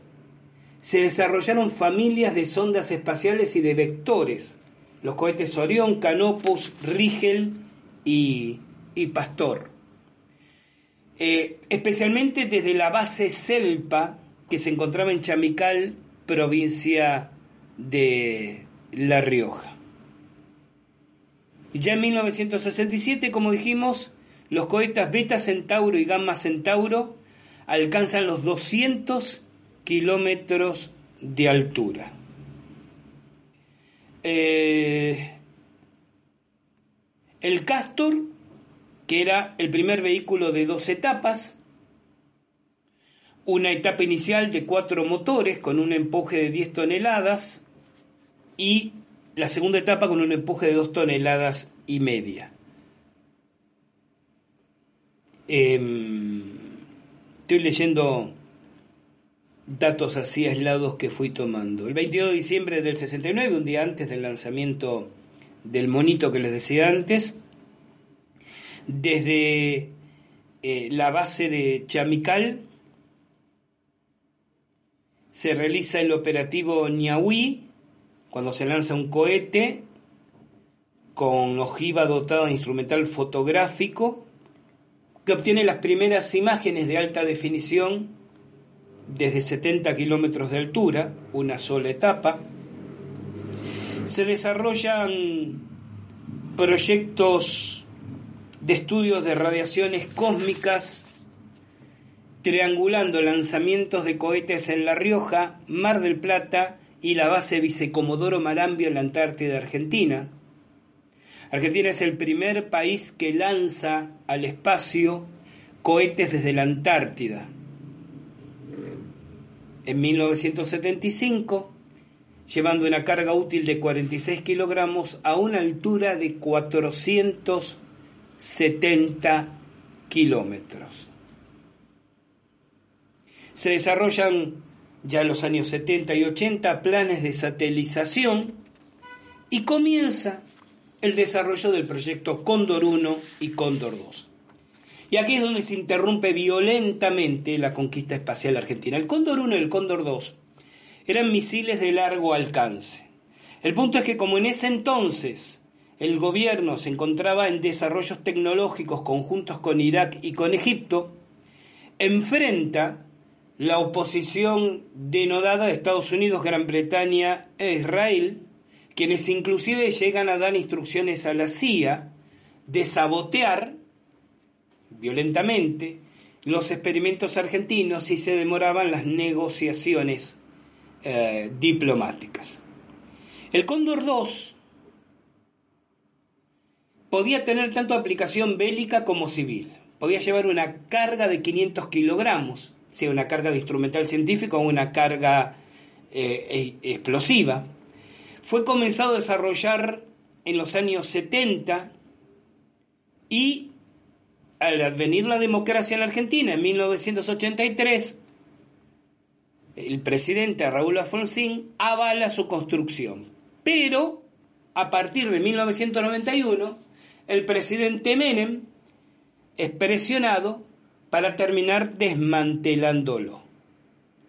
se desarrollaron familias de sondas espaciales y de vectores, los cohetes Orión, Canopus, Rigel y, Pastor. Eh, especialmente desde la base Selpa, que se encontraba en Chamical, provincia de La Rioja. Ya en 1967, como dijimos, los cohetes Beta Centauro y Gamma Centauro alcanzan los 200 kilómetros de altura. Eh, el Castor, que era el primer vehículo de dos etapas, una etapa inicial de cuatro motores con un empuje de 10 toneladas y la segunda etapa con un empuje de 2 toneladas y media. Em, estoy leyendo datos así aislados que fui tomando. El 22 de diciembre del 69, un día antes del lanzamiento del monito que les decía antes, desde eh, la base de Chamical se realiza el operativo Ñahui, cuando se lanza un cohete con ojiva dotada de instrumental fotográfico, que obtiene las primeras imágenes de alta definición desde 70 kilómetros de altura, una sola etapa. Se desarrollan proyectos de estudios de radiaciones cósmicas triangulando lanzamientos de cohetes en La Rioja, Mar del Plata y la base Vicecomodoro Marambio en la Antártida Argentina. Argentina es el primer país que lanza al espacio cohetes desde la Antártida. En 1975, llevando una carga útil de 46 kilogramos a una altura de 470 kilómetros se desarrollan ya en los años 70 y 80 planes de satelización y comienza el desarrollo del proyecto Cóndor 1 y Cóndor 2. Y aquí es donde se interrumpe violentamente la conquista espacial argentina. El Cóndor 1 y el Cóndor 2 eran misiles de largo alcance. El punto es que como en ese entonces el gobierno se encontraba en desarrollos tecnológicos conjuntos con Irak y con Egipto, enfrenta la oposición denodada de Estados Unidos, Gran Bretaña e Israel, quienes inclusive llegan a dar instrucciones a la CIA de sabotear violentamente los experimentos argentinos y se demoraban las negociaciones eh, diplomáticas. El Cóndor 2 podía tener tanto aplicación bélica como civil. Podía llevar una carga de 500 kilogramos, sea una carga de instrumental científico o una carga eh, e, explosiva. Fue comenzado a desarrollar en los años 70 y al advenir la democracia en la Argentina en 1983, el presidente Raúl Alfonsín avala su construcción. Pero a partir de 1991, el presidente Menem es presionado para terminar desmantelándolo.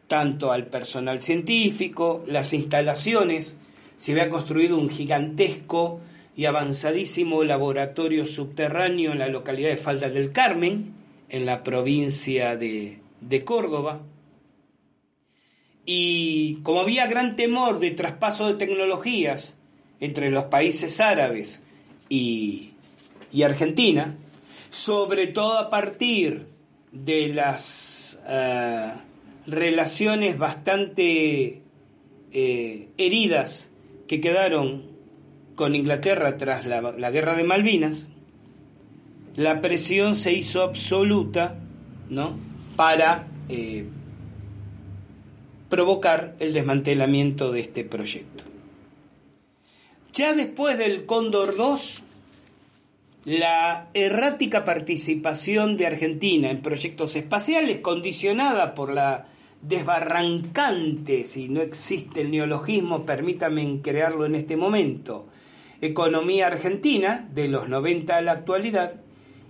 Tanto al personal científico, las instalaciones, se había construido un gigantesco y avanzadísimo laboratorio subterráneo en la localidad de Falda del Carmen, en la provincia de, de Córdoba. Y como había gran temor de traspaso de tecnologías entre los países árabes y, y Argentina, sobre todo a partir de las eh, relaciones bastante eh, heridas que quedaron con Inglaterra tras la, guerra de Malvinas, la presión se hizo absoluta ¿no? para eh, provocar el desmantelamiento de este proyecto. Ya después del Cóndor 2, la errática participación de Argentina en proyectos espaciales, condicionada por la desbarrancante, si no existe el neologismo, permítame crearlo en este momento, economía argentina, de los 90 a la actualidad,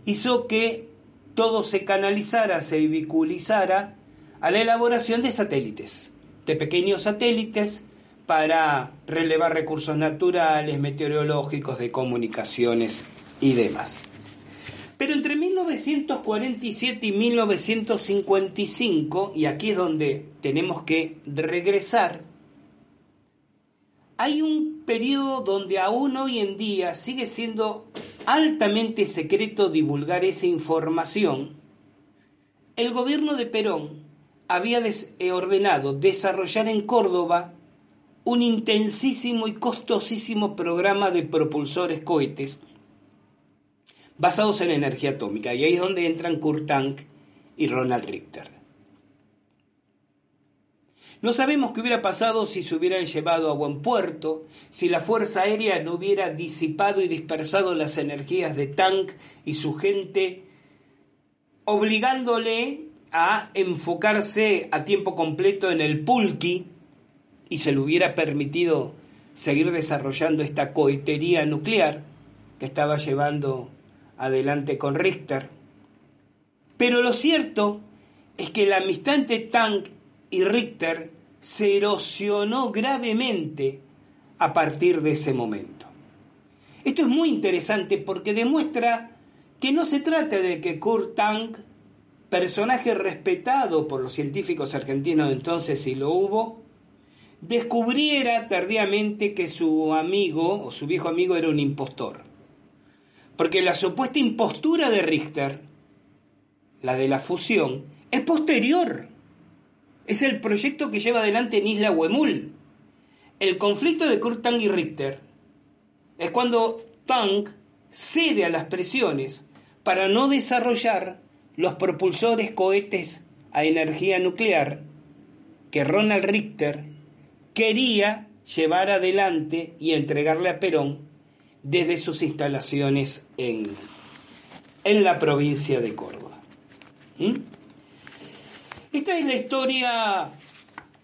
hizo que todo se canalizara, se vehiculizara a la elaboración de satélites, de pequeños satélites para relevar recursos naturales, meteorológicos, de comunicaciones y demás. Pero entre 1947 y 1955, y aquí es donde tenemos que regresar, hay un periodo donde aún hoy en día sigue siendo altamente secreto divulgar esa información. El gobierno de Perón había eh, ordenado desarrollar en Córdoba un intensísimo y costosísimo programa de propulsores cohetes basados en energía atómica. Y ahí es donde entran Kurt Tank y Ronald Richter. No sabemos qué hubiera pasado si se hubieran llevado a buen puerto, si la Fuerza Aérea no hubiera disipado y dispersado las energías de Tank y su gente, obligándole a enfocarse a tiempo completo en el pulqui y se le hubiera permitido seguir desarrollando esta cohetería nuclear que estaba llevando adelante con Richter. Pero lo cierto es que la amistad entre Tank y Richter se erosionó gravemente a partir de ese momento. Esto es muy interesante porque demuestra que no se trata de que Kurt Tank, personaje respetado por los científicos argentinos entonces si lo hubo, descubriera tardíamente que su amigo o su viejo amigo era un impostor. Porque la supuesta impostura de Richter, la de la fusión, es posterior es el proyecto que lleva adelante en Isla Huemul. El conflicto de Kurt Tang y Richter es cuando Tang cede a las presiones para no desarrollar los propulsores cohetes a energía nuclear que Ronald Richter quería llevar adelante y entregarle a Perón desde sus instalaciones en, en la provincia de Córdoba. ¿Mm? Esta es la historia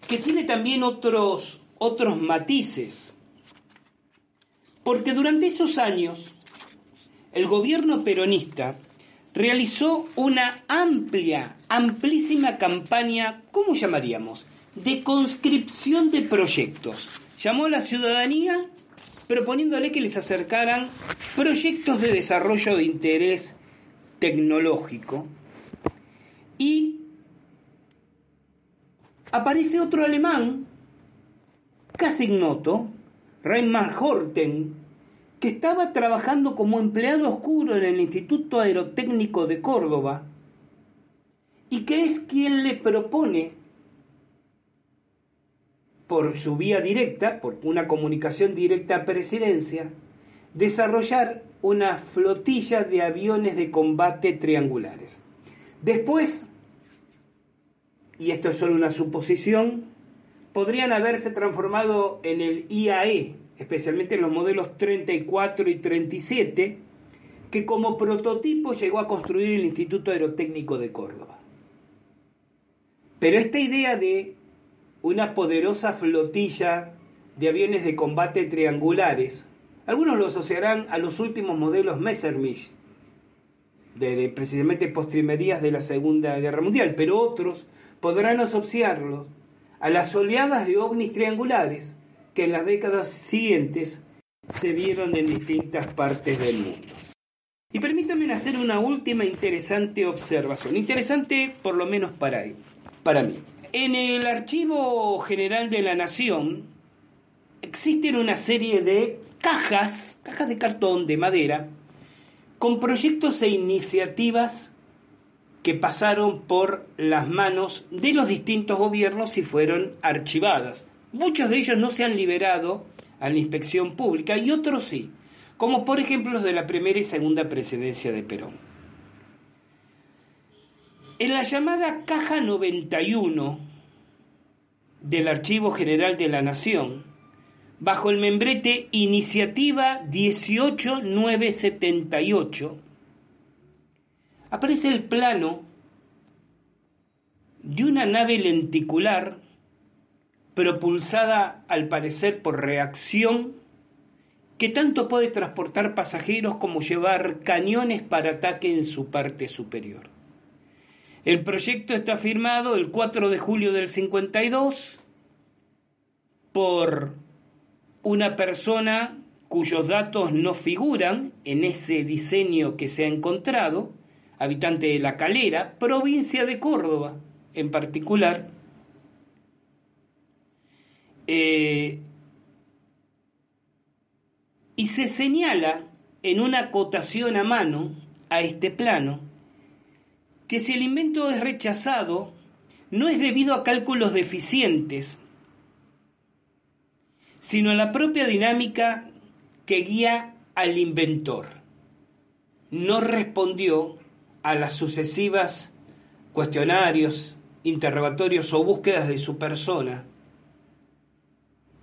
que tiene también otros, otros matices, porque durante esos años el gobierno peronista realizó una amplia, amplísima campaña, ¿cómo llamaríamos?, de conscripción de proyectos, llamó a la ciudadanía proponiéndole que les acercaran proyectos de desarrollo de interés tecnológico. Y aparece otro alemán, casi ignoto, Reinhard Horten, que estaba trabajando como empleado oscuro en el Instituto Aerotécnico de Córdoba y que es quien le propone por su vía directa, por una comunicación directa a presidencia, desarrollar una flotilla de aviones de combate triangulares. Después, y esto es solo una suposición, podrían haberse transformado en el IAE, especialmente en los modelos 34 y 37, que como prototipo llegó a construir el Instituto Aerotécnico de Córdoba. Pero esta idea de una poderosa flotilla de aviones de combate triangulares. Algunos lo asociarán a los últimos modelos Messerschmitt, de, precisamente postrimerías de la Segunda Guerra Mundial, pero otros podrán asociarlos a las oleadas de ovnis triangulares que en las décadas siguientes se vieron en distintas partes del mundo. Y permítanme hacer una última interesante observación, interesante por lo menos para mí. En el Archivo General de la Nación existen una serie de cajas, cajas de cartón, de madera, con proyectos e iniciativas que pasaron por las manos de los distintos gobiernos y fueron archivadas. Muchos de ellos no se han liberado a la inspección pública y otros sí, como por ejemplo los de la primera y segunda presidencia de Perón. En la llamada Caja 91 del Archivo General de la Nación, bajo el membrete Iniciativa 18978, aparece el plano de una nave lenticular propulsada al parecer por reacción que tanto puede transportar pasajeros como llevar cañones para ataque en su parte superior. El proyecto está firmado el 4 de julio del 52 por una persona cuyos datos no figuran en ese diseño que se ha encontrado, habitante de La Calera, provincia de Córdoba en particular. Eh, y se señala en una acotación a mano a este plano que si el invento es rechazado, no es debido a cálculos deficientes, sino a la propia dinámica que guía al inventor. No respondió a las sucesivas cuestionarios, interrogatorios o búsquedas de su persona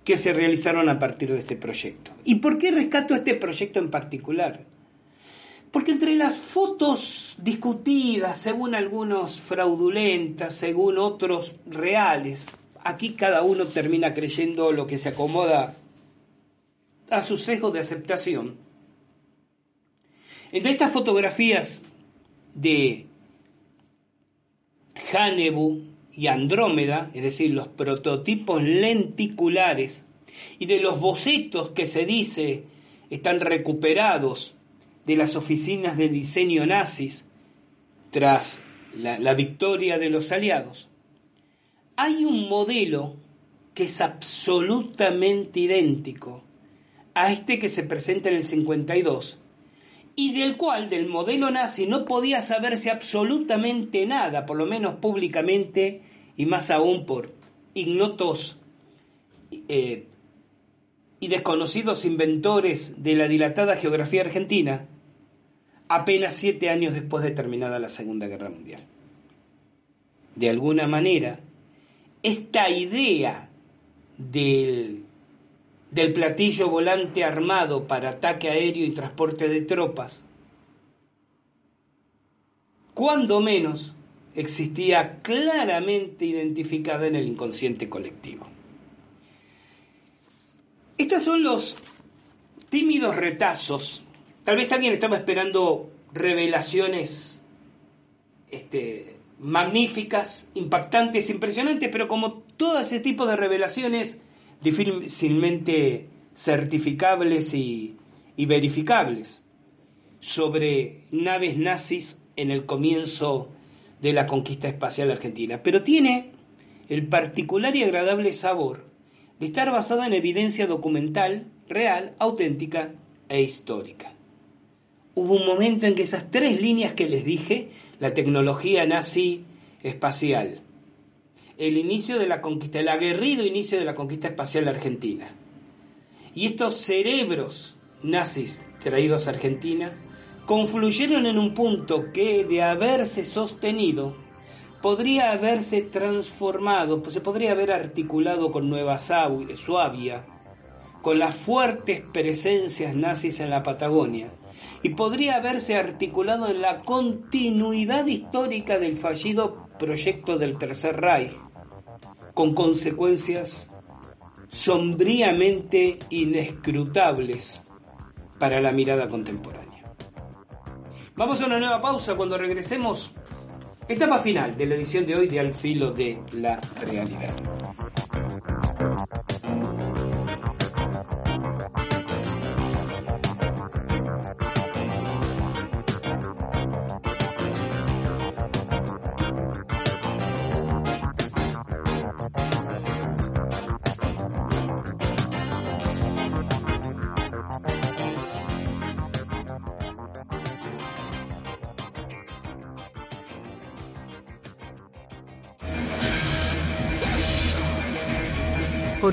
que se realizaron a partir de este proyecto. ¿Y por qué rescato este proyecto en particular? Porque entre las fotos discutidas, según algunos fraudulentas, según otros reales, aquí cada uno termina creyendo lo que se acomoda a su sesgo de aceptación. Entre estas fotografías de Hanebu y Andrómeda, es decir, los prototipos lenticulares, y de los bocetos que se dice están recuperados de las oficinas de diseño nazis tras la, victoria de los aliados, hay un modelo que es absolutamente idéntico a este que se presenta en el 52 y del cual, del modelo nazi, no podía saberse absolutamente nada, por lo menos públicamente y más aún por ignotos eh, y desconocidos inventores de la dilatada geografía argentina, apenas siete años después de terminada la Segunda Guerra Mundial. De alguna manera, esta idea del, del platillo volante armado para ataque aéreo y transporte de tropas, cuando menos existía claramente identificada en el inconsciente colectivo. Estos son los tímidos retazos Tal vez alguien estaba esperando revelaciones este, magníficas, impactantes, impresionantes, pero como todo ese tipo de revelaciones difícilmente certificables y, y verificables sobre naves nazis en el comienzo de la conquista espacial argentina, pero tiene el particular y agradable sabor de estar basada en evidencia documental, real, auténtica e histórica. Hubo un momento en que esas tres líneas que les dije, la tecnología nazi espacial, el inicio de la conquista, el aguerrido inicio de la conquista espacial argentina, y estos cerebros nazis traídos a Argentina, confluyeron en un punto que de haberse sostenido podría haberse transformado, pues se podría haber articulado con Nueva Suabia, con las fuertes presencias nazis en la Patagonia, y podría haberse articulado en la continuidad histórica del fallido proyecto del Tercer Reich, con consecuencias sombríamente inescrutables para la mirada contemporánea. Vamos a una nueva pausa cuando regresemos. Etapa final de la edición de hoy de Al filo de la realidad.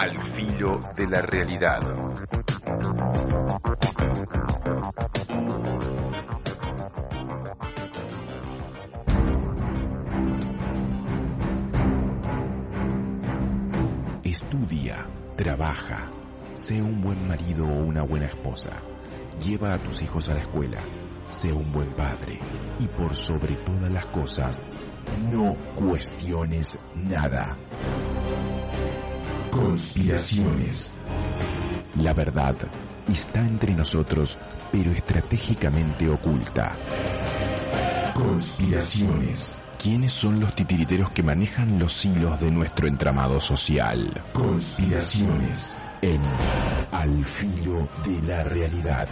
Al filo de la realidad. Estudia, trabaja, sé un buen marido o una buena esposa. Lleva a tus hijos a la escuela. Sé un buen padre. Y por sobre todas las cosas, no cuestiones nada. Conspiraciones. La verdad está entre nosotros, pero estratégicamente oculta. Conspiraciones. ¿Quiénes son los titiriteros que manejan los hilos de nuestro entramado social? Conspiraciones. En Al filo de la realidad.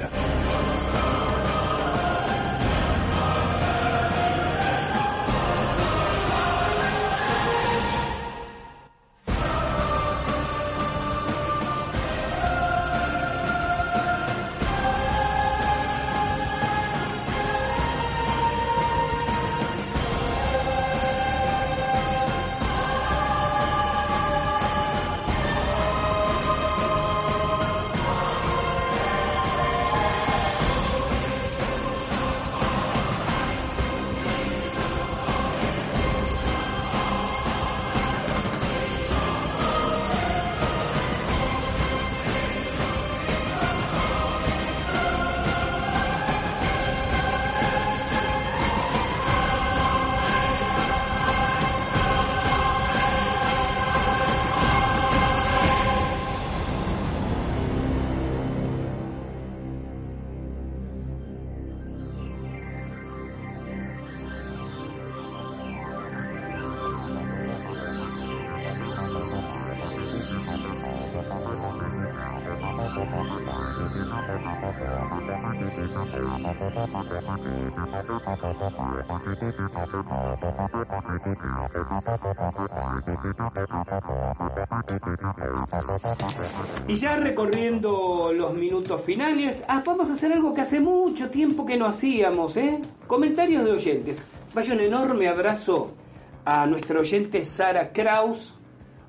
Y ya recorriendo los minutos finales, ah, vamos a hacer algo que hace mucho tiempo que no hacíamos, ¿eh? Comentarios de oyentes. Vaya un enorme abrazo a nuestra oyente Sara Kraus,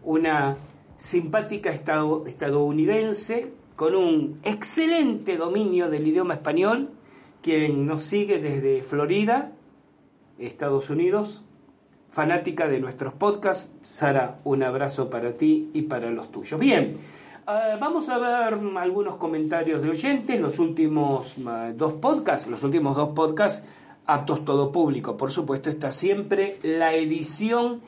una simpática estadounidense con un excelente dominio del idioma español, quien nos sigue desde Florida, Estados Unidos, fanática de nuestros podcasts. Sara, un abrazo para ti y para los tuyos. Bien, eh, vamos a ver algunos comentarios de oyentes, los últimos eh, dos podcasts, los últimos dos podcasts aptos todo público. Por supuesto, está siempre la edición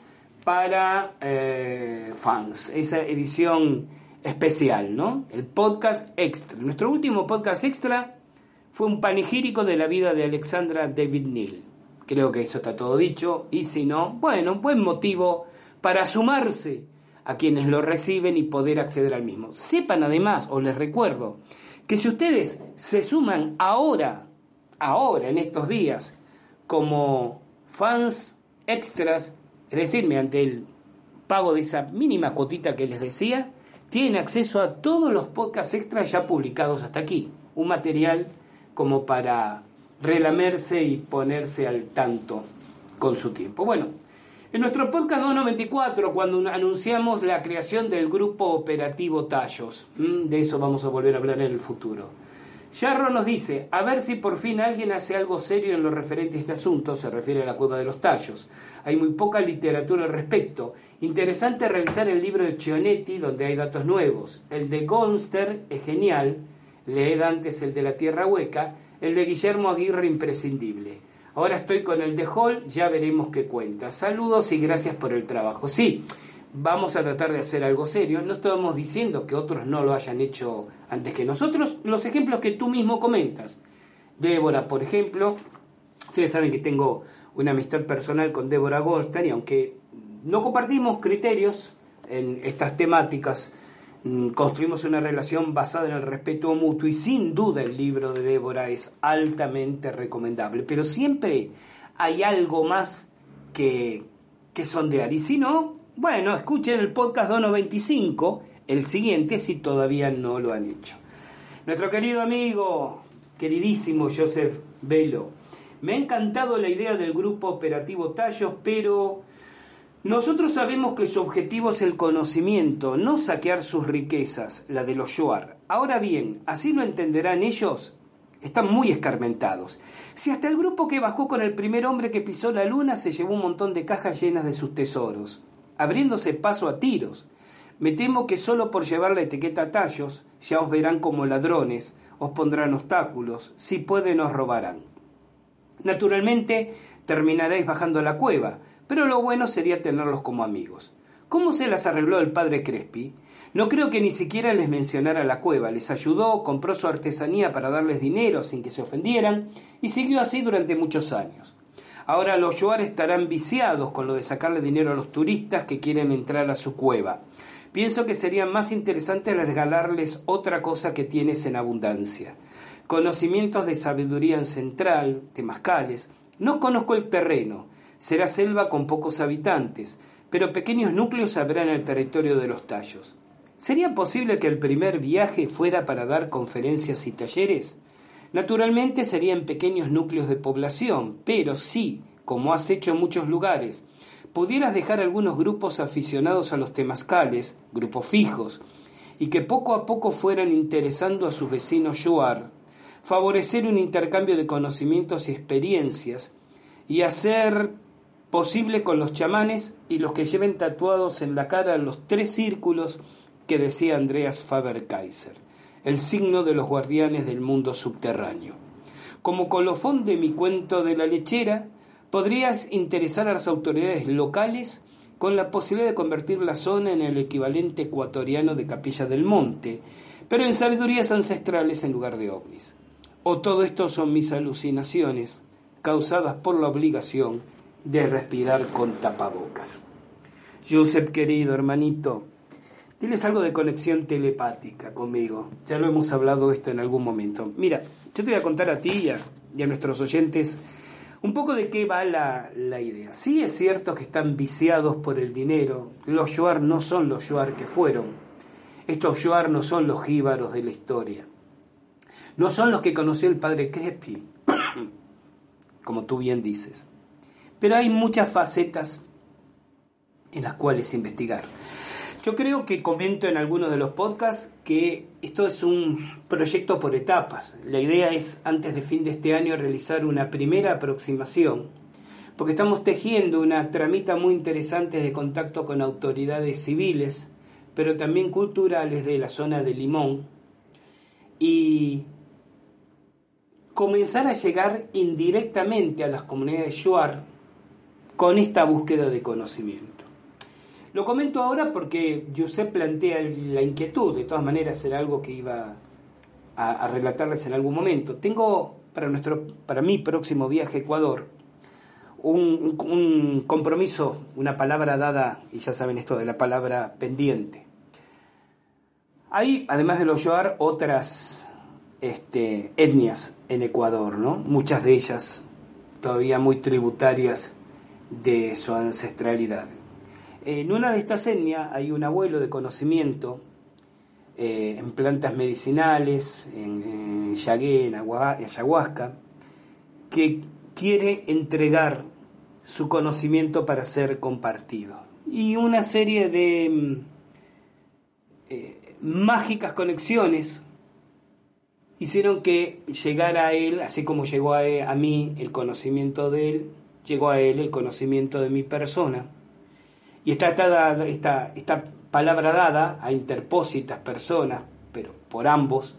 para eh, fans, esa edición especial, ¿no? El podcast extra. Nuestro último podcast extra fue un panegírico de la vida de Alexandra David Neal. Creo que eso está todo dicho, y si no, bueno, buen motivo para sumarse a quienes lo reciben y poder acceder al mismo. Sepan además, o les recuerdo, que si ustedes se suman ahora ahora, en estos días, como fans extras, es decir, mediante el pago de esa mínima cotita que les decía, tienen acceso a todos los podcasts extras ya publicados hasta aquí. Un material como para relamerse y ponerse al tanto con su tiempo. Bueno, en nuestro podcast 294, cuando anunciamos la creación del grupo operativo Tallos, de eso vamos a volver a hablar en el futuro. Yarro nos dice, a ver si por fin alguien hace algo serio en lo referente a este asunto, se refiere a la cueva de los tallos. Hay muy poca literatura al respecto. Interesante revisar el libro de Chionetti, donde hay datos nuevos. El de Gonster es genial, leed antes el de la Tierra Hueca, el de Guillermo Aguirre imprescindible. Ahora estoy con el de Hall, ya veremos qué cuenta. Saludos y gracias por el trabajo. Sí, vamos a tratar de hacer algo serio. No estamos diciendo que otros no lo hayan hecho antes que nosotros. Los ejemplos que tú mismo comentas. Débora, por ejemplo. Ustedes saben que tengo una amistad personal con Débora Goldstein y aunque no compartimos criterios en estas temáticas, mm, construimos una relación basada en el respeto mutuo y sin duda el libro de Débora es altamente recomendable. Pero siempre hay algo más que, que sondear. Y si no, bueno, escuchen el podcast 295, el siguiente, si todavía no lo han hecho. Nuestro querido amigo, queridísimo Joseph Velo, me ha encantado la idea del grupo operativo Tallos, pero nosotros sabemos que su objetivo es el conocimiento, no saquear sus riquezas, la de los Shoar. Ahora bien, así lo entenderán ellos, están muy escarmentados. Si hasta el grupo que bajó con el primer hombre que pisó la luna se llevó un montón de cajas llenas de sus tesoros abriéndose paso a tiros. Me temo que solo por llevar la etiqueta tallos ya os verán como ladrones, os pondrán obstáculos, si pueden os robarán. Naturalmente terminaréis bajando a la cueva, pero lo bueno sería tenerlos como amigos. ¿Cómo se las arregló el padre Crespi? No creo que ni siquiera les mencionara la cueva, les ayudó, compró su artesanía para darles dinero sin que se ofendieran, y siguió así durante muchos años. Ahora los Yoar estarán viciados con lo de sacarle dinero a los turistas que quieren entrar a su cueva. Pienso que sería más interesante regalarles otra cosa que tienes en abundancia. Conocimientos de sabiduría ancestral, temazcales. No conozco el terreno. Será selva con pocos habitantes, pero pequeños núcleos habrá en el territorio de los tallos. ¿Sería posible que el primer viaje fuera para dar conferencias y talleres? Naturalmente serían pequeños núcleos de población, pero si, como has hecho en muchos lugares, pudieras dejar algunos grupos aficionados a los temazcales, grupos fijos, y que poco a poco fueran interesando a sus vecinos yuar, favorecer un intercambio de conocimientos y experiencias, y hacer posible con los chamanes y los que lleven tatuados en la cara los tres círculos que decía Andreas Faber-Kaiser el signo de los guardianes del mundo subterráneo. Como colofón de mi cuento de la lechera, podrías interesar a las autoridades locales con la posibilidad de convertir la zona en el equivalente ecuatoriano de Capilla del Monte, pero en sabidurías ancestrales en lugar de ovnis. O todo esto son mis alucinaciones causadas por la obligación de respirar con tapabocas. Joseph, querido hermanito, tienes algo de conexión telepática conmigo. Ya lo hemos hablado esto en algún momento. Mira, yo te voy a contar a ti y a, nuestros oyentes un poco de qué va la, idea. Sí es cierto que están viciados por el dinero. Los Yuar no son los Yuar que fueron. Estos Yuar no son los jíbaros de la historia. No son los que conoció el padre Crespi, como tú bien dices. Pero hay muchas facetas en las cuales investigar. Yo creo que comento en algunos de los podcasts que esto es un proyecto por etapas. La idea es antes de fin de este año realizar una primera aproximación, porque estamos tejiendo una tramita muy interesante de contacto con autoridades civiles, pero también culturales de la zona de Limón, y comenzar a llegar indirectamente a las comunidades Shuar con esta búsqueda de conocimiento. Lo comento ahora porque Josep plantea la inquietud, de todas maneras era algo que iba a, relatarles en algún momento. Tengo para, nuestro, para mi próximo viaje a Ecuador un, compromiso, una palabra dada, y ya saben esto de la palabra pendiente. Hay, además de los Yoar, otras este, etnias en Ecuador, ¿no? Muchas de ellas todavía muy tributarias de su ancestralidad. En una de estas etnias hay un abuelo de conocimiento eh, en plantas medicinales, en, en yagué, en, ayahuasca, que quiere entregar su conocimiento para ser compartido. Y una serie de mm, eh, mágicas conexiones hicieron que llegara a él, así como llegó a, a mí el conocimiento de él, llegó a él el conocimiento de mi persona y está esta, esta, palabra dada a interpósitas personas, pero por ambos,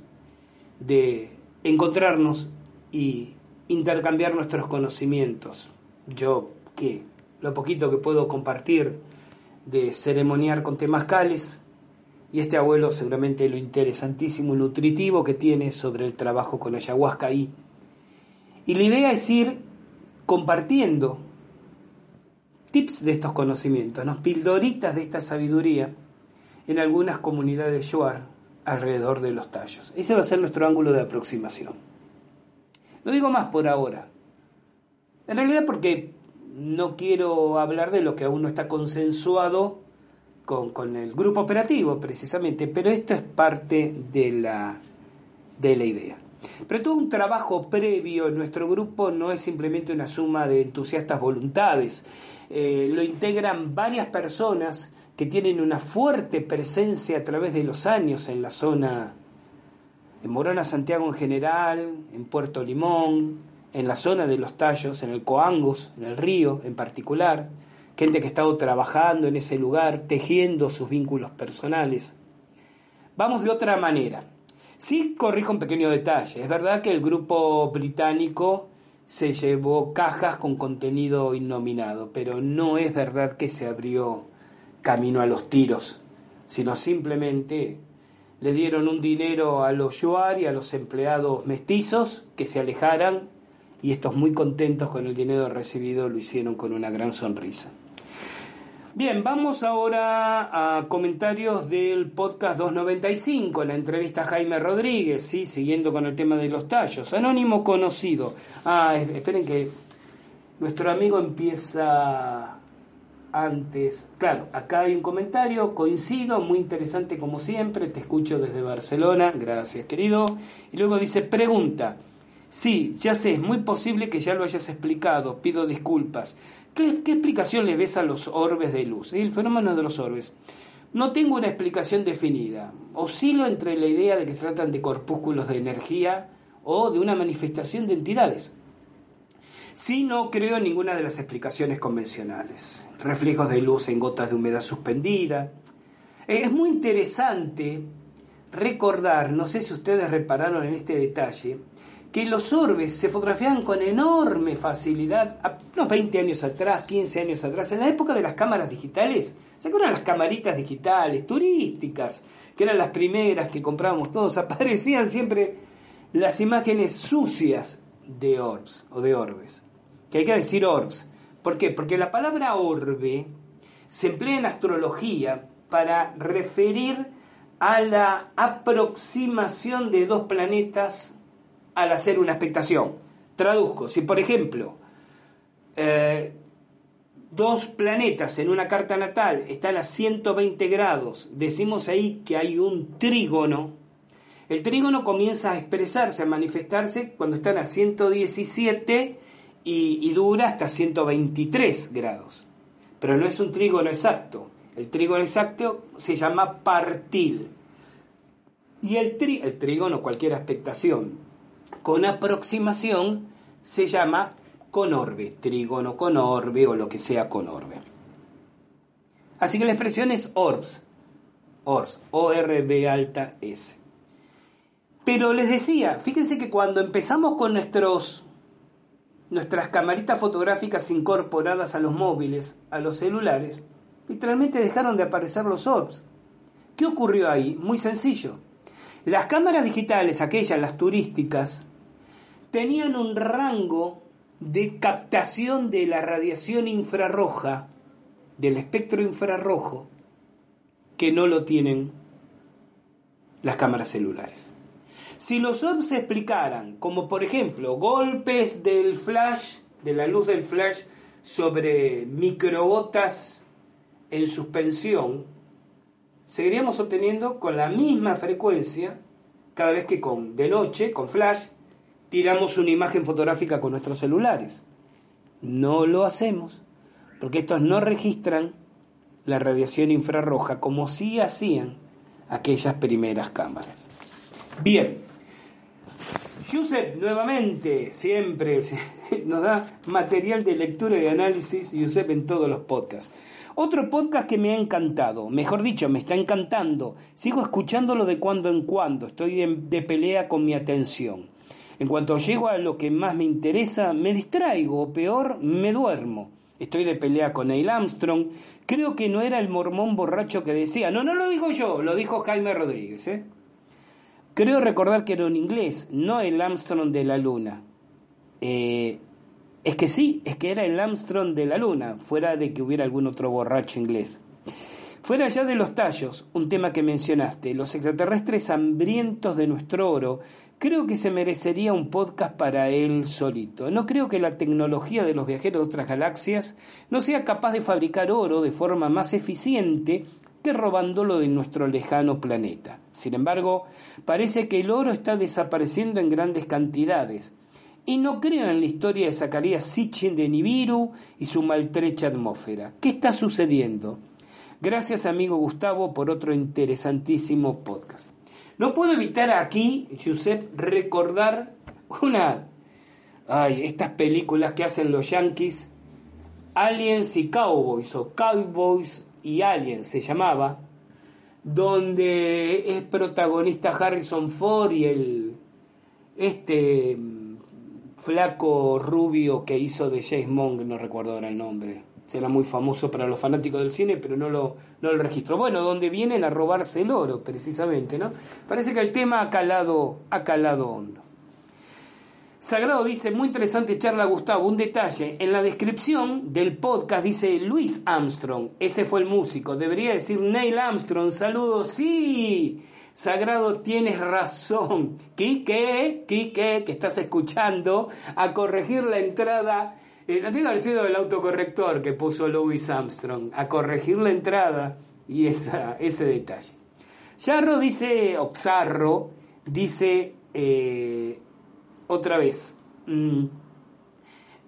de encontrarnos y intercambiar nuestros conocimientos. Yo, que lo poquito que puedo compartir de ceremoniar con temascales, y este abuelo seguramente lo interesantísimo y nutritivo que tiene sobre el trabajo con ayahuasca ahí. Y la idea es ir compartiendo tips de estos conocimientos, ¿no? pildoritas de esta sabiduría en algunas comunidades Shuar alrededor de los tallos. Ese va a ser nuestro ángulo de aproximación. No digo más por ahora. En realidad porque no quiero hablar de lo que aún no está consensuado con, con el grupo operativo precisamente, pero esto es parte de la, de la idea. Pero todo un trabajo previo en nuestro grupo no es simplemente una suma de entusiastas voluntades, eh, lo integran varias personas que tienen una fuerte presencia a través de los años en la zona, en Morona, Santiago en general, en Puerto Limón, en la zona de los tallos, en el Coangos, en el río en particular, gente que ha estado trabajando en ese lugar, tejiendo sus vínculos personales. Vamos de otra manera. Sí corrijo un pequeño detalle. Es verdad que el grupo británico se llevó cajas con contenido innominado, pero no es verdad que se abrió camino a los tiros, sino simplemente le dieron un dinero a los yuar y a los empleados mestizos que se alejaran y estos muy contentos con el dinero recibido lo hicieron con una gran sonrisa. Bien, vamos ahora a comentarios del podcast 295, la entrevista a Jaime Rodríguez, ¿sí? siguiendo con el tema de los tallos. Anónimo conocido. Ah, esperen que nuestro amigo empieza antes. Claro, acá hay un comentario, coincido, muy interesante como siempre, te escucho desde Barcelona, gracias querido. Y luego dice, pregunta. Sí, ya sé, es muy posible que ya lo hayas explicado, pido disculpas. ¿Qué, explicación le ves a los orbes de luz? El fenómeno de los orbes. No tengo una explicación definida. Oscilo entre la idea de que se tratan de corpúsculos de energía o de una manifestación de entidades. Sí, no creo en ninguna de las explicaciones convencionales. Reflejos de luz en gotas de humedad suspendida. Eh, es muy interesante recordar, no sé si ustedes repararon en este detalle, que los orbes se fotografiaban con enorme facilidad, unos 20 años atrás, 15 años atrás, en la época de las cámaras digitales. ¿Se acuerdan las camaritas digitales, turísticas, que eran las primeras que comprábamos todos? Aparecían siempre las imágenes sucias de orbs o de orbes. Que hay que decir orbs. ¿Por qué? Porque la palabra orbe se emplea en astrología para referir a la aproximación de dos planetas al hacer una expectación. Traduzco, si por ejemplo eh, dos planetas en una carta natal están a 120 grados, decimos ahí que hay un trígono, el trígono comienza a expresarse, a manifestarse cuando están a 117 y, dura hasta 123 grados. Pero no es un trígono exacto. El trígono exacto se llama partil. Y el, tri, el trígono, cualquier expectación, con aproximación se llama conorbe, trígono conorbe o lo que sea conorbe. Así que la expresión es orbs, orbs, O-R-B alta S. Pero les decía, fíjense que cuando empezamos con nuestros, nuestras camaritas fotográficas incorporadas a los móviles, a los celulares, literalmente dejaron de aparecer los orbs. ¿Qué ocurrió ahí? Muy sencillo. Las cámaras digitales, aquellas, las turísticas, tenían un rango de captación de la radiación infrarroja, del espectro infrarrojo, que no lo tienen las cámaras celulares. Si los orbs se explicaran, como por ejemplo golpes del flash, de la luz del flash sobre microgotas en suspensión, seguiríamos obteniendo con la misma frecuencia cada vez que con de noche, con flash, tiramos una imagen fotográfica con nuestros celulares. No lo hacemos, porque estos no registran la radiación infrarroja como sí hacían aquellas primeras cámaras. Bien, Yusef nuevamente siempre nos da material de lectura y de análisis, Yusef en todos los podcasts. Otro podcast que me ha encantado, mejor dicho, me está encantando. Sigo escuchándolo de cuando en cuando, estoy de pelea con mi atención. En cuanto llego a lo que más me interesa, me distraigo, o peor, me duermo. Estoy de pelea con Neil Armstrong. Creo que no era el mormón borracho que decía. No, no lo digo yo, lo dijo Jaime Rodríguez. ¿eh? Creo recordar que era un inglés, no el Armstrong de la Luna. Eh, es que sí, es que era el Armstrong de la Luna, fuera de que hubiera algún otro borracho inglés. Fuera ya de los tallos, un tema que mencionaste, los extraterrestres hambrientos de nuestro oro, creo que se merecería un podcast para él solito. No creo que la tecnología de los viajeros de otras galaxias no sea capaz de fabricar oro de forma más eficiente que robándolo de nuestro lejano planeta. Sin embargo, parece que el oro está desapareciendo en grandes cantidades. Y no creo en la historia de Zacarías Sitchin de Nibiru y su maltrecha atmósfera. ¿Qué está sucediendo? Gracias, amigo Gustavo, por otro interesantísimo podcast. No puedo evitar aquí, Josep, recordar una. Ay, estas películas que hacen los yankees, Aliens y Cowboys, o Cowboys y Aliens se llamaba, donde es protagonista Harrison Ford y el. Este flaco rubio que hizo de James Monk, no recuerdo ahora el nombre. Será muy famoso para los fanáticos del cine, pero no lo, no lo registro. Bueno, donde vienen a robarse el oro, precisamente, ¿no? Parece que el tema ha calado, ha calado hondo. Sagrado dice, muy interesante charla Gustavo, un detalle, en la descripción del podcast dice Luis Armstrong, ese fue el músico, debería decir Neil Armstrong, saludos, sí, Sagrado, tienes razón. Quique, Quique, que estás escuchando, a corregir la entrada. Eh, no tiene sido el autocorrector que puso Louis Armstrong, a corregir la entrada y esa, ese detalle. Yarro dice, Oxarro, dice eh, otra vez. Mm,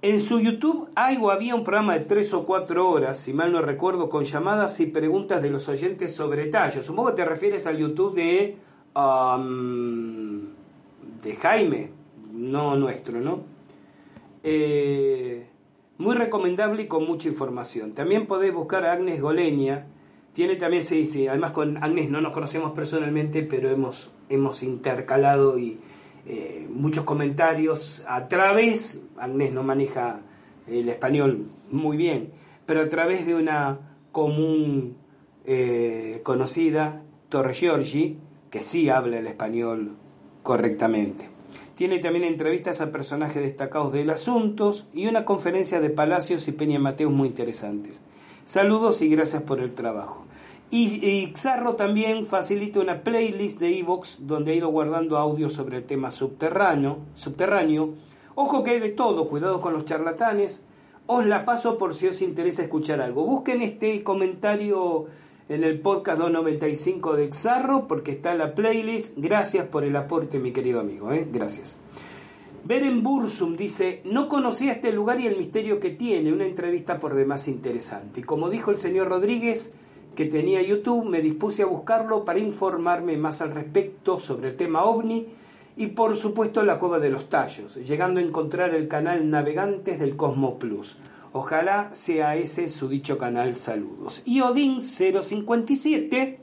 en su YouTube hay o había un programa de tres o cuatro horas, si mal no recuerdo, con llamadas y preguntas de los oyentes sobre tallos. Supongo que te refieres al YouTube de, um, de Jaime, no nuestro, ¿no? Eh, muy recomendable y con mucha información. También podés buscar a Agnes Goleña. Tiene también, sí, sí, además con Agnes no nos conocemos personalmente, pero hemos, hemos intercalado y eh, muchos comentarios a través, Agnés no maneja el español muy bien, pero a través de una común eh, conocida, Torre Giorgi, que sí habla el español correctamente. Tiene también entrevistas a personajes destacados del asunto y una conferencia de Palacios y Peña Mateos muy interesantes. Saludos y gracias por el trabajo. Y, Xarro también facilita una playlist de Evox donde ha ido guardando audio sobre el tema subterráneo. subterráneo. Ojo que hay de todo, cuidado con los charlatanes. Os la paso por si os interesa escuchar algo. Busquen este comentario en el podcast 295 de Xarro porque está en la playlist. Gracias por el aporte, mi querido amigo. ¿eh? Gracias. Beren Bursum dice, no conocía este lugar y el misterio que tiene, una entrevista por demás interesante. Como dijo el señor Rodríguez, que tenía YouTube, me dispuse a buscarlo para informarme más al respecto sobre el tema ovni y por supuesto la cueva de los tallos, llegando a encontrar el canal Navegantes del Cosmo Plus. Ojalá sea ese su dicho canal. Saludos. Y Odin 057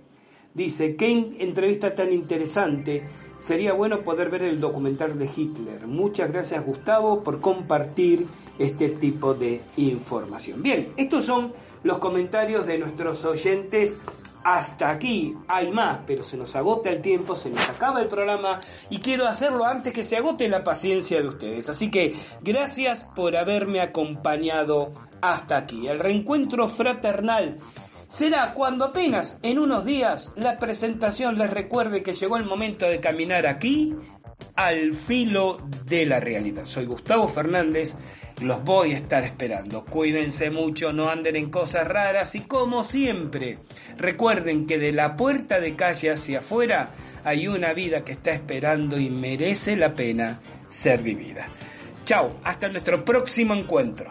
dice, qué entrevista tan interesante. Sería bueno poder ver el documental de Hitler. Muchas gracias Gustavo por compartir este tipo de información. Bien, estos son los comentarios de nuestros oyentes hasta aquí hay más, pero se nos agota el tiempo, se nos acaba el programa y quiero hacerlo antes que se agote la paciencia de ustedes. Así que gracias por haberme acompañado hasta aquí. El reencuentro fraternal será cuando apenas en unos días la presentación les recuerde que llegó el momento de caminar aquí al filo de la realidad. Soy Gustavo Fernández los voy a estar esperando. Cuídense mucho, no anden en cosas raras y como siempre, recuerden que de la puerta de calle hacia afuera hay una vida que está esperando y merece la pena ser vivida. Chao, hasta nuestro próximo encuentro.